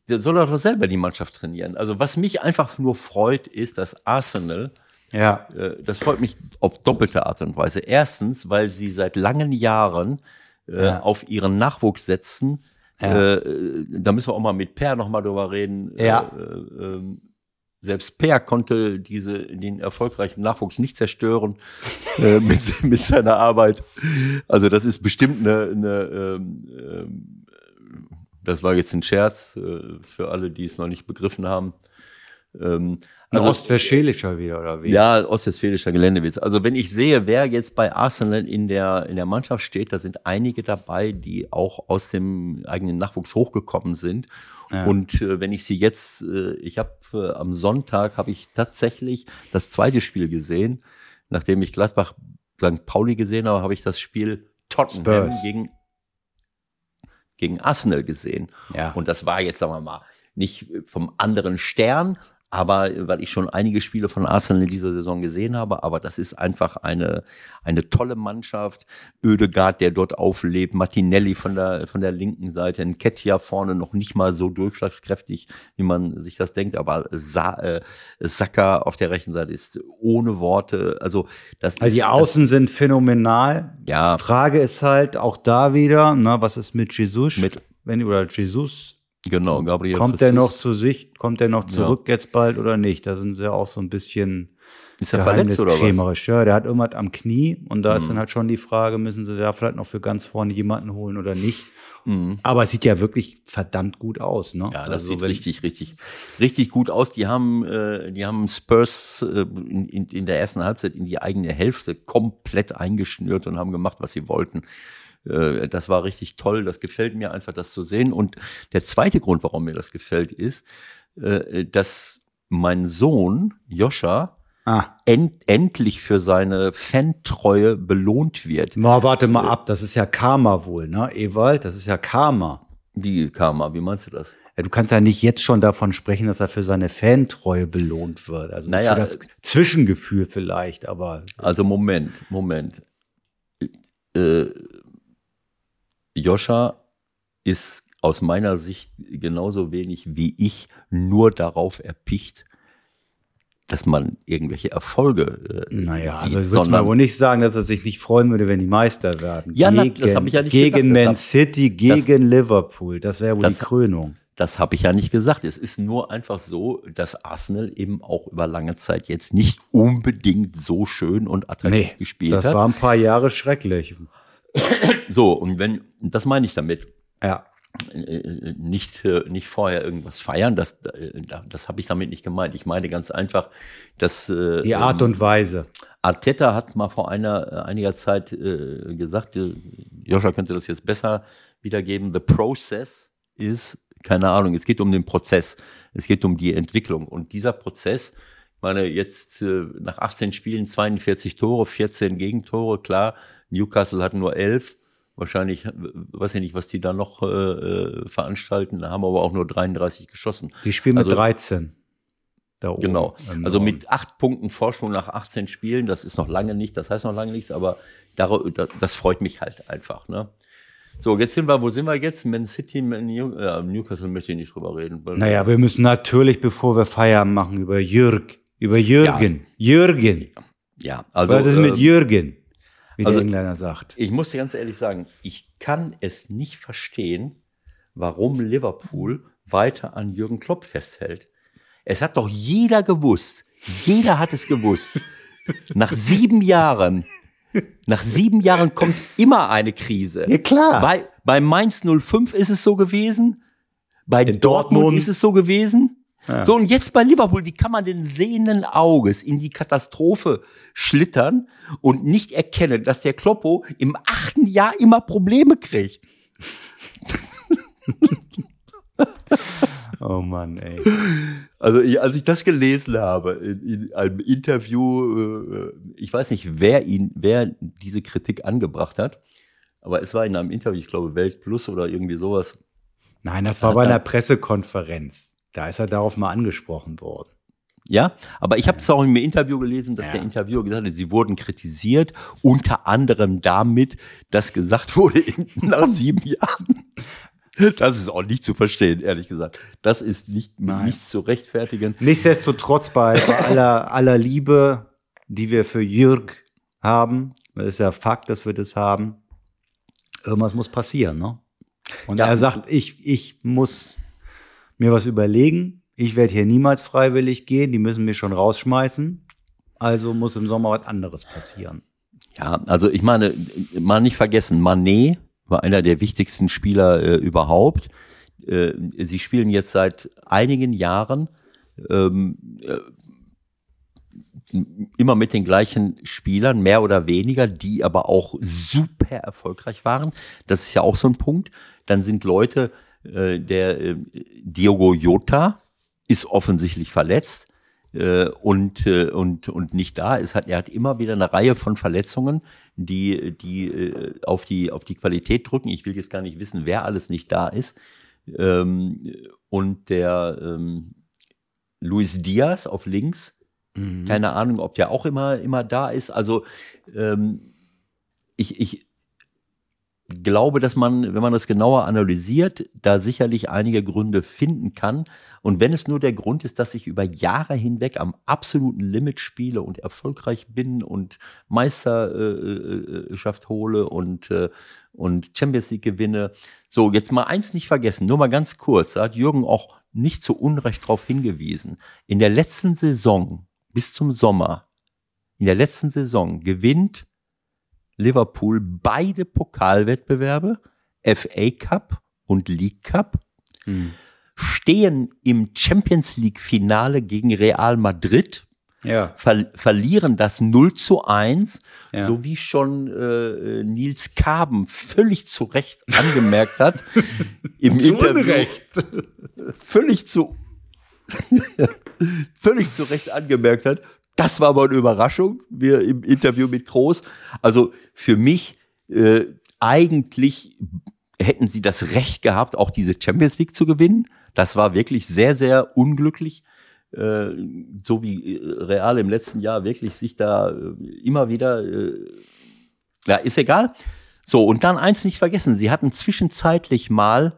der soll doch selber die Mannschaft trainieren. Also was mich einfach nur freut, ist, dass Arsenal ja. äh, das freut mich auf doppelte Art und Weise. Erstens, weil sie seit langen Jahren äh, Ja. auf ihren Nachwuchs setzen. Ja. Äh, da müssen wir auch mal mit Per noch mal drüber reden. Ja. Äh, ähm, selbst Per konnte diese, den erfolgreichen Nachwuchs nicht zerstören mit, mit seiner Arbeit. Also das ist bestimmt eine, eine ähm, ähm, das war jetzt ein Scherz für alle, die es noch nicht begriffen haben. Ähm, ein also, ostwestfälischer wieder, oder wie? Ja, ostwestfälischer Geländewitz. Also wenn ich sehe, wer jetzt bei Arsenal in der, in der Mannschaft steht, da sind einige dabei, die auch aus dem eigenen Nachwuchs hochgekommen sind. Ja. Und äh, wenn ich sie jetzt, äh, ich habe äh, am Sonntag habe ich tatsächlich das zweite Spiel gesehen, nachdem ich Gladbach St. Pauli gesehen habe, habe ich das Spiel Tottenham Spurs. gegen gegen Arsenal gesehen. Ja. Und das war jetzt, sagen wir mal, nicht vom anderen Stern, aber weil ich schon einige Spiele von Arsenal in dieser Saison gesehen habe, aber das ist einfach eine, eine tolle Mannschaft. Ödegaard, der dort auflebt, Martinelli von der, von der linken Seite, ein Ketja vorne noch nicht mal so durchschlagskräftig, wie man sich das denkt, aber Sa äh, Saka auf der rechten Seite ist ohne Worte, also das Also die Außen das, sind phänomenal. Ja. Frage ist halt auch da wieder, na, was ist mit Jesus? Mit, wenn, oder Jesus? Genau, Gabriel. Kommt der noch zu sich? Kommt der noch zurück ja. jetzt bald oder nicht? Da sind sie auch so ein bisschen ist er verletzt oder was? Ja, der hat irgendwas am Knie und da mhm. ist dann halt schon die Frage, müssen sie da vielleicht noch für ganz vorne jemanden holen oder nicht? Mhm. Aber es sieht ja wirklich verdammt gut aus, ne? Ja, das also, sieht richtig, richtig, richtig gut aus. Die haben, äh, die haben Spurs äh, in, in, in der ersten Halbzeit in die eigene Hälfte komplett eingeschnürt und haben gemacht, was sie wollten. Äh, das war richtig toll. Das gefällt mir einfach, das zu sehen. Und der zweite Grund, warum mir das gefällt, ist, äh, dass mein Sohn Joscha ah. end, endlich für seine Fantreue belohnt wird. Mal, warte mal ab, das ist ja Karma wohl, ne, Ewald? Das ist ja Karma. Wie Karma? Wie meinst du das? Ja, du kannst ja nicht jetzt schon davon sprechen, dass er für seine Fantreue belohnt wird. Also naja, für das Zwischengefühl vielleicht, aber. Also Moment, Moment. Äh, Joscha ist aus meiner Sicht genauso wenig wie ich nur darauf erpicht, dass man irgendwelche Erfolge äh, naja, sieht. Also würde mal wohl nicht sagen, dass er sich nicht freuen würde, wenn die Meister werden. Ja, gegen, das habe ich ja nicht Gegen gesagt. Man City, gegen das, Liverpool. Das wäre wohl das, die Krönung. Das habe ich ja nicht gesagt. Es ist nur einfach so, dass Arsenal eben auch über lange Zeit jetzt nicht unbedingt so schön und attraktiv nee, gespielt das hat. Das war ein paar Jahre schrecklich. So, und wenn, das meine ich damit. Ja. Äh, nicht, äh, nicht vorher irgendwas feiern, das, äh, das habe ich damit nicht gemeint. Ich meine ganz einfach, dass. Die Art und Weise. Arteta hat mal vor einer, einiger Zeit äh, gesagt, Joscha könnte das jetzt besser wiedergeben. The process is, keine Ahnung, es geht um den Prozess. Es geht um die Entwicklung. Und dieser Prozess, meine, jetzt äh, nach 18 Spielen 42 Tore, 14 Gegentore, klar, Newcastle hat nur 11 wahrscheinlich, weiß ich nicht, was die da noch äh, äh veranstalten, haben aber auch nur 33 geschossen. Die spielen mit also, 13. Da oben genau. Also mit acht Punkten Vorsprung nach 18 Spielen, das ist noch lange nicht, das heißt noch lange nichts, aber das freut mich halt einfach. Ne? So, jetzt sind wir, wo sind wir jetzt? Man City, Man New, ja, Newcastle möchte ich nicht drüber reden. Naja, wir müssen natürlich, bevor wir Feiern machen, über Jürg, über Jürgen. Ja. Jürgen. Ja, also. Was ist mit ähm, Jürgen? wie also, der Engländer sagt. Ich muss dir ganz ehrlich sagen, ich kann es nicht verstehen, warum Liverpool weiter an Jürgen Klopp festhält. Es hat doch jeder gewusst, jeder hat es gewusst. Nach sieben Jahren, nach sieben Jahren kommt immer eine Krise. Ja, klar. Bei, bei Mainz 05 ist es so gewesen. Bei Dortmund, Dortmund ist es so gewesen. Ja. So, und jetzt bei Liverpool, wie kann man denn sehenden Auges in die Katastrophe schlittern und nicht erkennen, dass der Kloppo im achten Jahr immer Probleme kriegt? oh Mann, ey. Also, als ich das gelesen habe in, in einem Interview, äh, ich weiß nicht, wer ihn, wer diese Kritik angebracht hat, aber es war in einem Interview, ich glaube Welt Plus oder irgendwie sowas. Nein, das war bei einer Pressekonferenz. Da ist er darauf mal angesprochen worden. Ja, aber ich habe es auch im Interview gelesen, dass ja. der Interviewer gesagt hat, sie wurden kritisiert, unter anderem damit, dass gesagt wurde, nach sieben Jahren. Das ist auch nicht zu verstehen, ehrlich gesagt. Das ist nicht, nicht zu rechtfertigen. Nichtsdestotrotz bei, bei aller, aller Liebe, die wir für Jürg haben, das ist ja Fakt, dass wir das haben, irgendwas muss passieren, ne? Und ja. er sagt, ich, ich muss mir was überlegen. ich werde hier niemals freiwillig gehen, die müssen mich schon rausschmeißen. Also muss im Sommer was anderes passieren. Ja, also ich meine, mal nicht vergessen, Manet war einer der wichtigsten Spieler äh, überhaupt. Äh, sie spielen jetzt seit einigen Jahren ähm, äh, immer mit den gleichen Spielern, mehr oder weniger, die aber auch super erfolgreich waren. Das ist ja auch so ein Punkt. Dann sind Leute, äh, der äh, Diogo Jota ist offensichtlich verletzt äh, und, äh, und, und nicht da. Es hat, er hat immer wieder eine Reihe von Verletzungen, die, die äh, auf, die, auf die Qualität drücken. Ich will jetzt gar nicht wissen, wer alles nicht da ist. Ähm, und der ähm, Luis Diaz auf links, Mhm. keine Ahnung, ob der auch immer, immer da ist. Also ähm, ich, ich glaube, dass man, wenn man das genauer analysiert, da sicherlich einige Gründe finden kann. Und wenn es nur der Grund ist, dass ich über Jahre hinweg am absoluten Limit spiele und erfolgreich bin und Meisterschaft äh, hole und, äh, und Champions League gewinne. So, jetzt mal eins nicht vergessen, nur mal ganz kurz, da hat Jürgen auch nicht zu Unrecht darauf hingewiesen. In der letzten Saison bis zum Sommer, in der letzten Saison gewinnt Liverpool beide Pokalwettbewerbe, FA Cup und League Cup, Mhm. stehen im Champions League Finale gegen Real Madrid, Ja. ver verlieren das 0 zu 1, Ja. so wie schon äh, Nils Kaben völlig zu Recht angemerkt hat, im Interview völlig zu völlig zu Recht angemerkt hat. Das war mal eine Überraschung, wir im Interview mit Groß. Also für mich äh, eigentlich hätten sie das Recht gehabt, auch diese Champions League zu gewinnen. Das war wirklich sehr, sehr unglücklich. Äh, so wie äh, Real im letzten Jahr wirklich sich da äh, immer wieder, äh, ja, ist egal. So, und dann eins nicht vergessen, sie hatten zwischenzeitlich mal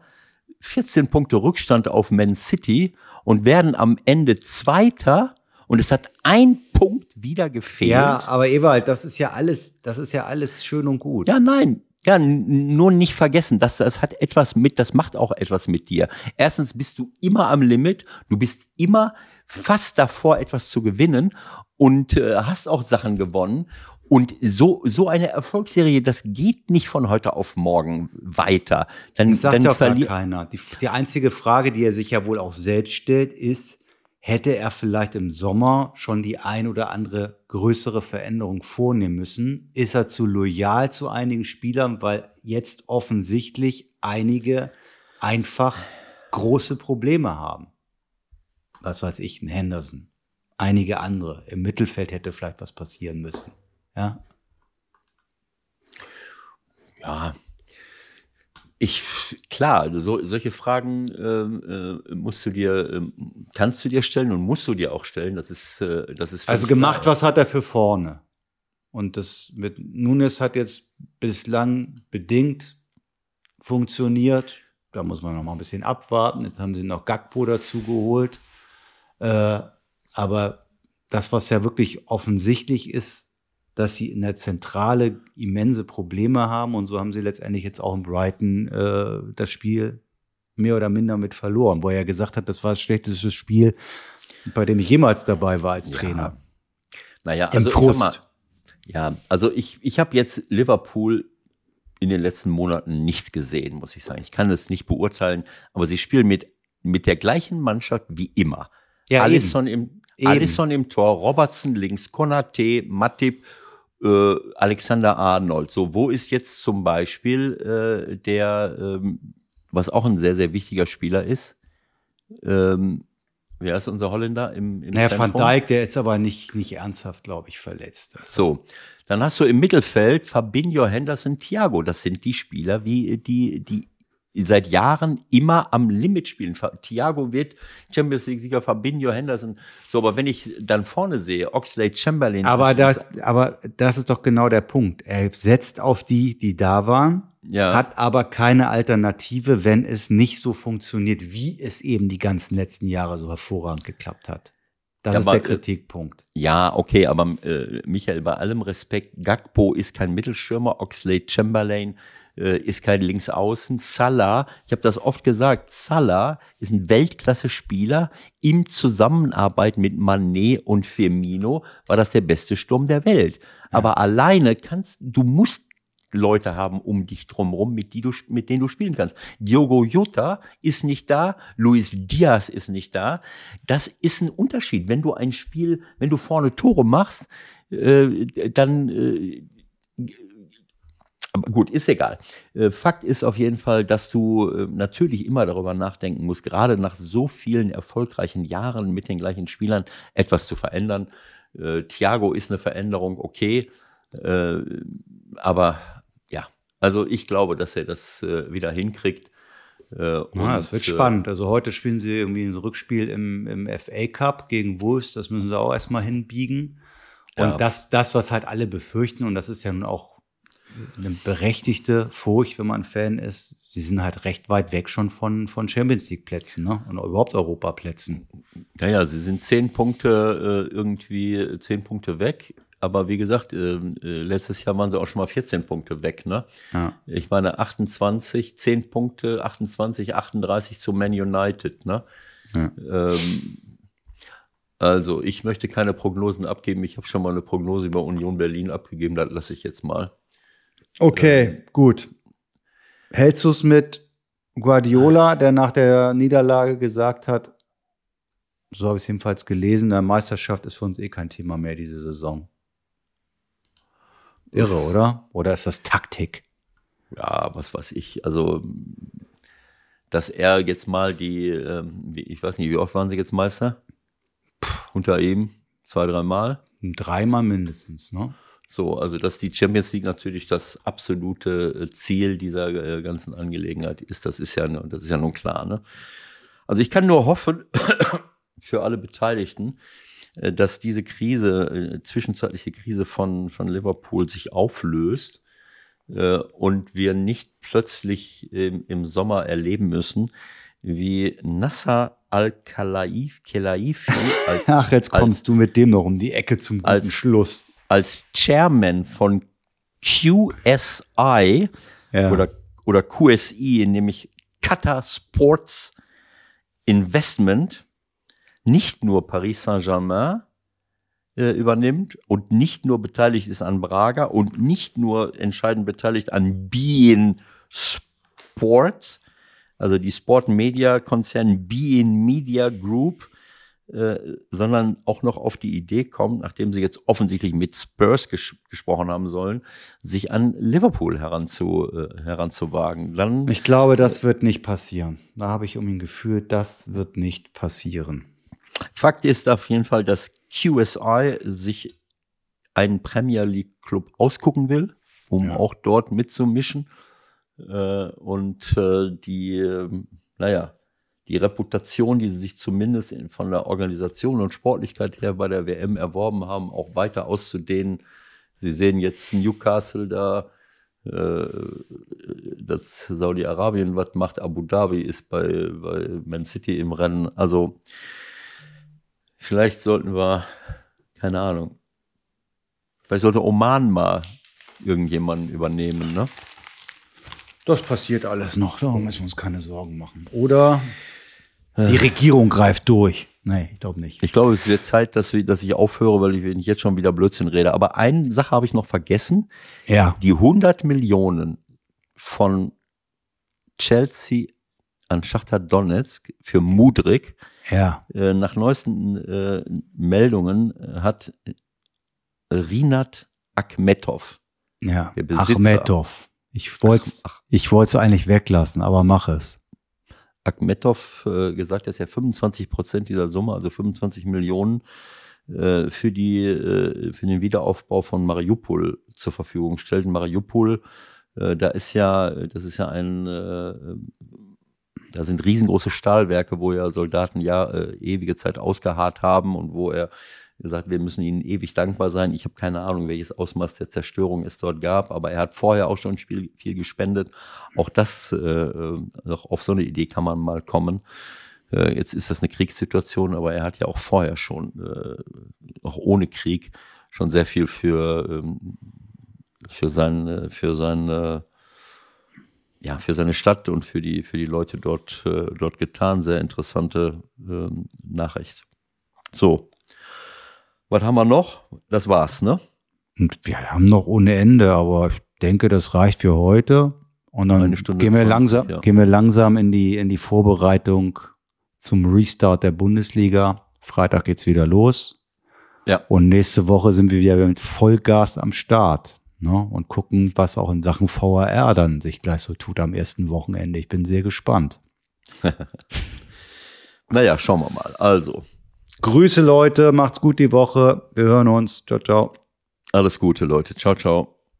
14 Punkte Rückstand auf Man City und werden am Ende Zweiter und es hat ein Punkt wieder gefehlt. Ja, aber Ewald, das ist ja alles, das ist ja alles schön und gut. Ja, nein. Ja, nur nicht vergessen, das, das hat etwas mit, das macht auch etwas mit dir. Erstens bist du immer am Limit, du bist immer fast davor, etwas zu gewinnen und äh, hast auch Sachen gewonnen. Und so, so eine Erfolgsserie, das geht nicht von heute auf morgen weiter. Dann, Das sagt dann ja keiner. Die, die einzige Frage, die er sich ja wohl auch selbst stellt, ist, hätte er vielleicht im Sommer schon die ein oder andere größere Veränderung vornehmen müssen? Ist er zu loyal zu einigen Spielern, weil jetzt offensichtlich einige einfach große Probleme haben? Was weiß ich, ein Henderson, einige andere. Im Mittelfeld hätte vielleicht was passieren müssen. Ja, Ja, ich, klar, so, solche Fragen ähm, äh, musst du dir, ähm, kannst du dir stellen und musst du dir auch stellen. Das ist, äh, das ist Also gemacht, klar. was hat er für vorne? Und das mit Nunes hat jetzt bislang bedingt funktioniert. Da muss man noch mal ein bisschen abwarten. Jetzt haben sie noch Gakpo dazu geholt. Äh, aber das, was ja wirklich offensichtlich ist, dass sie in der Zentrale immense Probleme haben. Und so haben sie letztendlich jetzt auch in Brighton äh, das Spiel mehr oder minder mit verloren, wo er ja gesagt hat, das war das schlechteste Spiel, bei dem ich jemals dabei war als Ja. Trainer. Naja, Im also ich sag mal, Frust. ja, also ich, ich habe jetzt Liverpool in den letzten Monaten nichts gesehen, muss ich sagen. Ich kann es nicht beurteilen, aber sie spielen mit, mit der gleichen Mannschaft wie immer. Ja, Alisson im, Eben. Alisson im Tor, Robertson links, Konate, Matip, äh, Alexander Arnold. So, wo ist jetzt zum Beispiel äh, der, ähm, was auch ein sehr, sehr wichtiger Spieler ist, ähm, wer ist unser Holländer im, im Naja, Van Zentrum? Dijk, der ist aber nicht, nicht ernsthaft, glaube ich, verletzt. So, dann hast du im Mittelfeld Fabinho, Henderson, Thiago. Das sind die Spieler, wie die, die seit Jahren immer am Limit spielen. Thiago wird Champions League-Sieger, Fabinho, Henderson. So, aber wenn ich dann vorne sehe, Oxlade, Chamberlain. Aber das das, aber das ist doch genau der Punkt. Er setzt auf die, die da waren, Ja. hat aber keine Alternative, wenn es nicht so funktioniert, wie es eben die ganzen letzten Jahre so hervorragend geklappt hat. Das Ja, ist aber, der äh, Kritikpunkt. Ja, okay, aber äh, Michael, bei allem Respekt, Gakpo ist kein Mittelstürmer, Oxlade Chamberlain äh, ist kein Linksaußen. Salah, ich habe das oft gesagt, Salah ist ein Weltklasse-Spieler. Im Zusammenarbeit mit Manet und Firmino war das der beste Sturm der Welt. Aber alleine kannst, du musst Leute haben um dich drumherum, mit, die du, mit denen du spielen kannst. Diogo Jota ist nicht da, Luis Diaz ist nicht da. Das ist ein Unterschied. Wenn du ein Spiel, wenn du vorne Tore machst, äh, dann äh, aber gut, ist egal. Äh, Fakt ist auf jeden Fall, dass du äh, natürlich immer darüber nachdenken musst, gerade nach so vielen erfolgreichen Jahren mit den gleichen Spielern etwas zu verändern. Äh, Thiago ist eine Veränderung, okay. Aber also ich glaube, dass er das äh, wieder hinkriegt. Äh, ja, es wird spannend. Also heute spielen sie irgendwie ein Rückspiel im, im FA Cup gegen Wolves. Das müssen sie auch erstmal hinbiegen. Und ja. das, das, was halt alle befürchten, und das ist ja nun auch eine berechtigte Furcht, wenn man Fan ist, sie sind halt recht weit weg schon von, von Champions League Plätzen, ne? Und überhaupt Europaplätzen. Ja, ja, sie sind zehn Punkte äh, irgendwie zehn Punkte weg. Aber wie gesagt, äh, äh letztes Jahr waren sie auch schon mal 14 Punkte weg, ne? Ja. Ich meine 28, 10 Punkte, 28, 38 zu Man United, ne? Ja. Ähm, also, ich möchte keine Prognosen abgeben. Ich habe schon mal eine Prognose über Union Berlin abgegeben, das lasse ich jetzt mal. Okay, ähm, gut. Hältst du es mit Guardiola, der nach der Niederlage gesagt hat, so habe ich es jedenfalls gelesen, der Meisterschaft ist für uns eh kein Thema mehr diese Saison? Irre, oder? Oder ist das Taktik? Ja, was weiß ich. Also, dass er jetzt mal die, ähm, ich weiß nicht, wie oft waren sie jetzt Meister? unter ihm zwei, dreimal. Dreimal mindestens, ne? So, also dass die Champions League natürlich das absolute äh, Ziel dieser äh, ganzen Angelegenheit ist, das ist ja, das ist ja nun klar. Ne? Also ich kann nur hoffen für alle Beteiligten, dass diese Krise, zwischenzeitliche Krise von, von Liverpool sich auflöst und wir nicht plötzlich im Sommer erleben müssen, wie Nasser Al-Khelaifi. Ach, jetzt kommst als, du mit dem noch um die Ecke zum als, Schluss. Als Chairman von QSI ja. oder, oder QSI, nämlich Qatar Sports Investment, nicht nur Paris Saint-Germain äh, übernimmt und nicht nur beteiligt ist an Braga und nicht nur entscheidend beteiligt an Bein Sports, also die Sport Media Konzern Bein Media Group, äh, sondern auch noch auf die Idee kommt, nachdem sie jetzt offensichtlich mit Spurs ges gesprochen haben sollen, sich an Liverpool heranzu, äh, heranzuwagen. Dann, ich glaube, das wird nicht passieren. Da habe ich um ihn gefühlt, das wird nicht passieren. Fakt ist auf jeden Fall, dass QSI sich einen Premier League Club ausgucken will, um ja. auch dort mitzumischen. Äh, und äh, die, äh, naja, die Reputation, die sie sich zumindest in, von der Organisation und Sportlichkeit her bei der WM erworben haben, auch weiter auszudehnen. Sie sehen jetzt Newcastle da, äh, dass Saudi-Arabien was macht, Abu Dhabi ist bei, bei Man City im Rennen. Also vielleicht sollten wir, keine Ahnung, vielleicht sollte Oman mal irgendjemanden übernehmen, ne? Das passiert alles noch, da müssen wir uns keine Sorgen machen. Oder die Regierung greift durch. Nee, ich glaube nicht. Ich glaube, es wird Zeit, dass, wir, dass ich aufhöre, weil ich jetzt schon wieder Blödsinn rede. Aber eine Sache habe ich noch vergessen. Ja. Die 100 Millionen von Chelsea an Schachter Donetsk für Mudrik. Ja. Äh, nach neuesten äh, Meldungen hat Rinat Akmetov. Ja. Der Besitzer, Achmetov. Ich wollte es ich wollte eigentlich weglassen, aber mach es. Akhmetov äh, gesagt, dass er 25 Prozent dieser Summe, also 25 Millionen, äh, für, die, äh, für den Wiederaufbau von Mariupol zur Verfügung stellt. Mariupol, äh, da ist ja, das ist ja ein, äh, da sind riesengroße Stahlwerke, wo ja Soldaten ja äh, ewige Zeit ausgeharrt haben und wo er gesagt, wir müssen ihnen ewig dankbar sein. Ich habe keine Ahnung, welches Ausmaß der Zerstörung es dort gab, aber er hat vorher auch schon viel, viel gespendet. Auch das, äh, äh, auf so eine Idee kann man mal kommen. Äh, jetzt ist das eine Kriegssituation, aber er hat ja auch vorher schon, äh, auch ohne Krieg, schon sehr viel für, ähm, für sein, für sein, ja, für seine Stadt und für die, für die Leute dort, äh, dort getan. Sehr interessante ähm, Nachricht. So. Was haben wir noch? Das war's, ne? Und wir haben noch ohne Ende, aber ich denke, das reicht für heute. Und dann gehen wir 20, langsam, ja. gehen wir langsam in die, in die Vorbereitung zum Restart der Bundesliga. Freitag geht's wieder los. Ja. Und nächste Woche sind wir wieder mit Vollgas am Start. Ne? Und gucken, was auch in Sachen VAR dann sich gleich so tut am ersten Wochenende. Ich bin sehr gespannt. Naja, schauen wir mal. Also, Grüße Leute, macht's gut die Woche. Wir hören uns. Ciao, ciao. alles Gute, Leute. Ciao, ciao.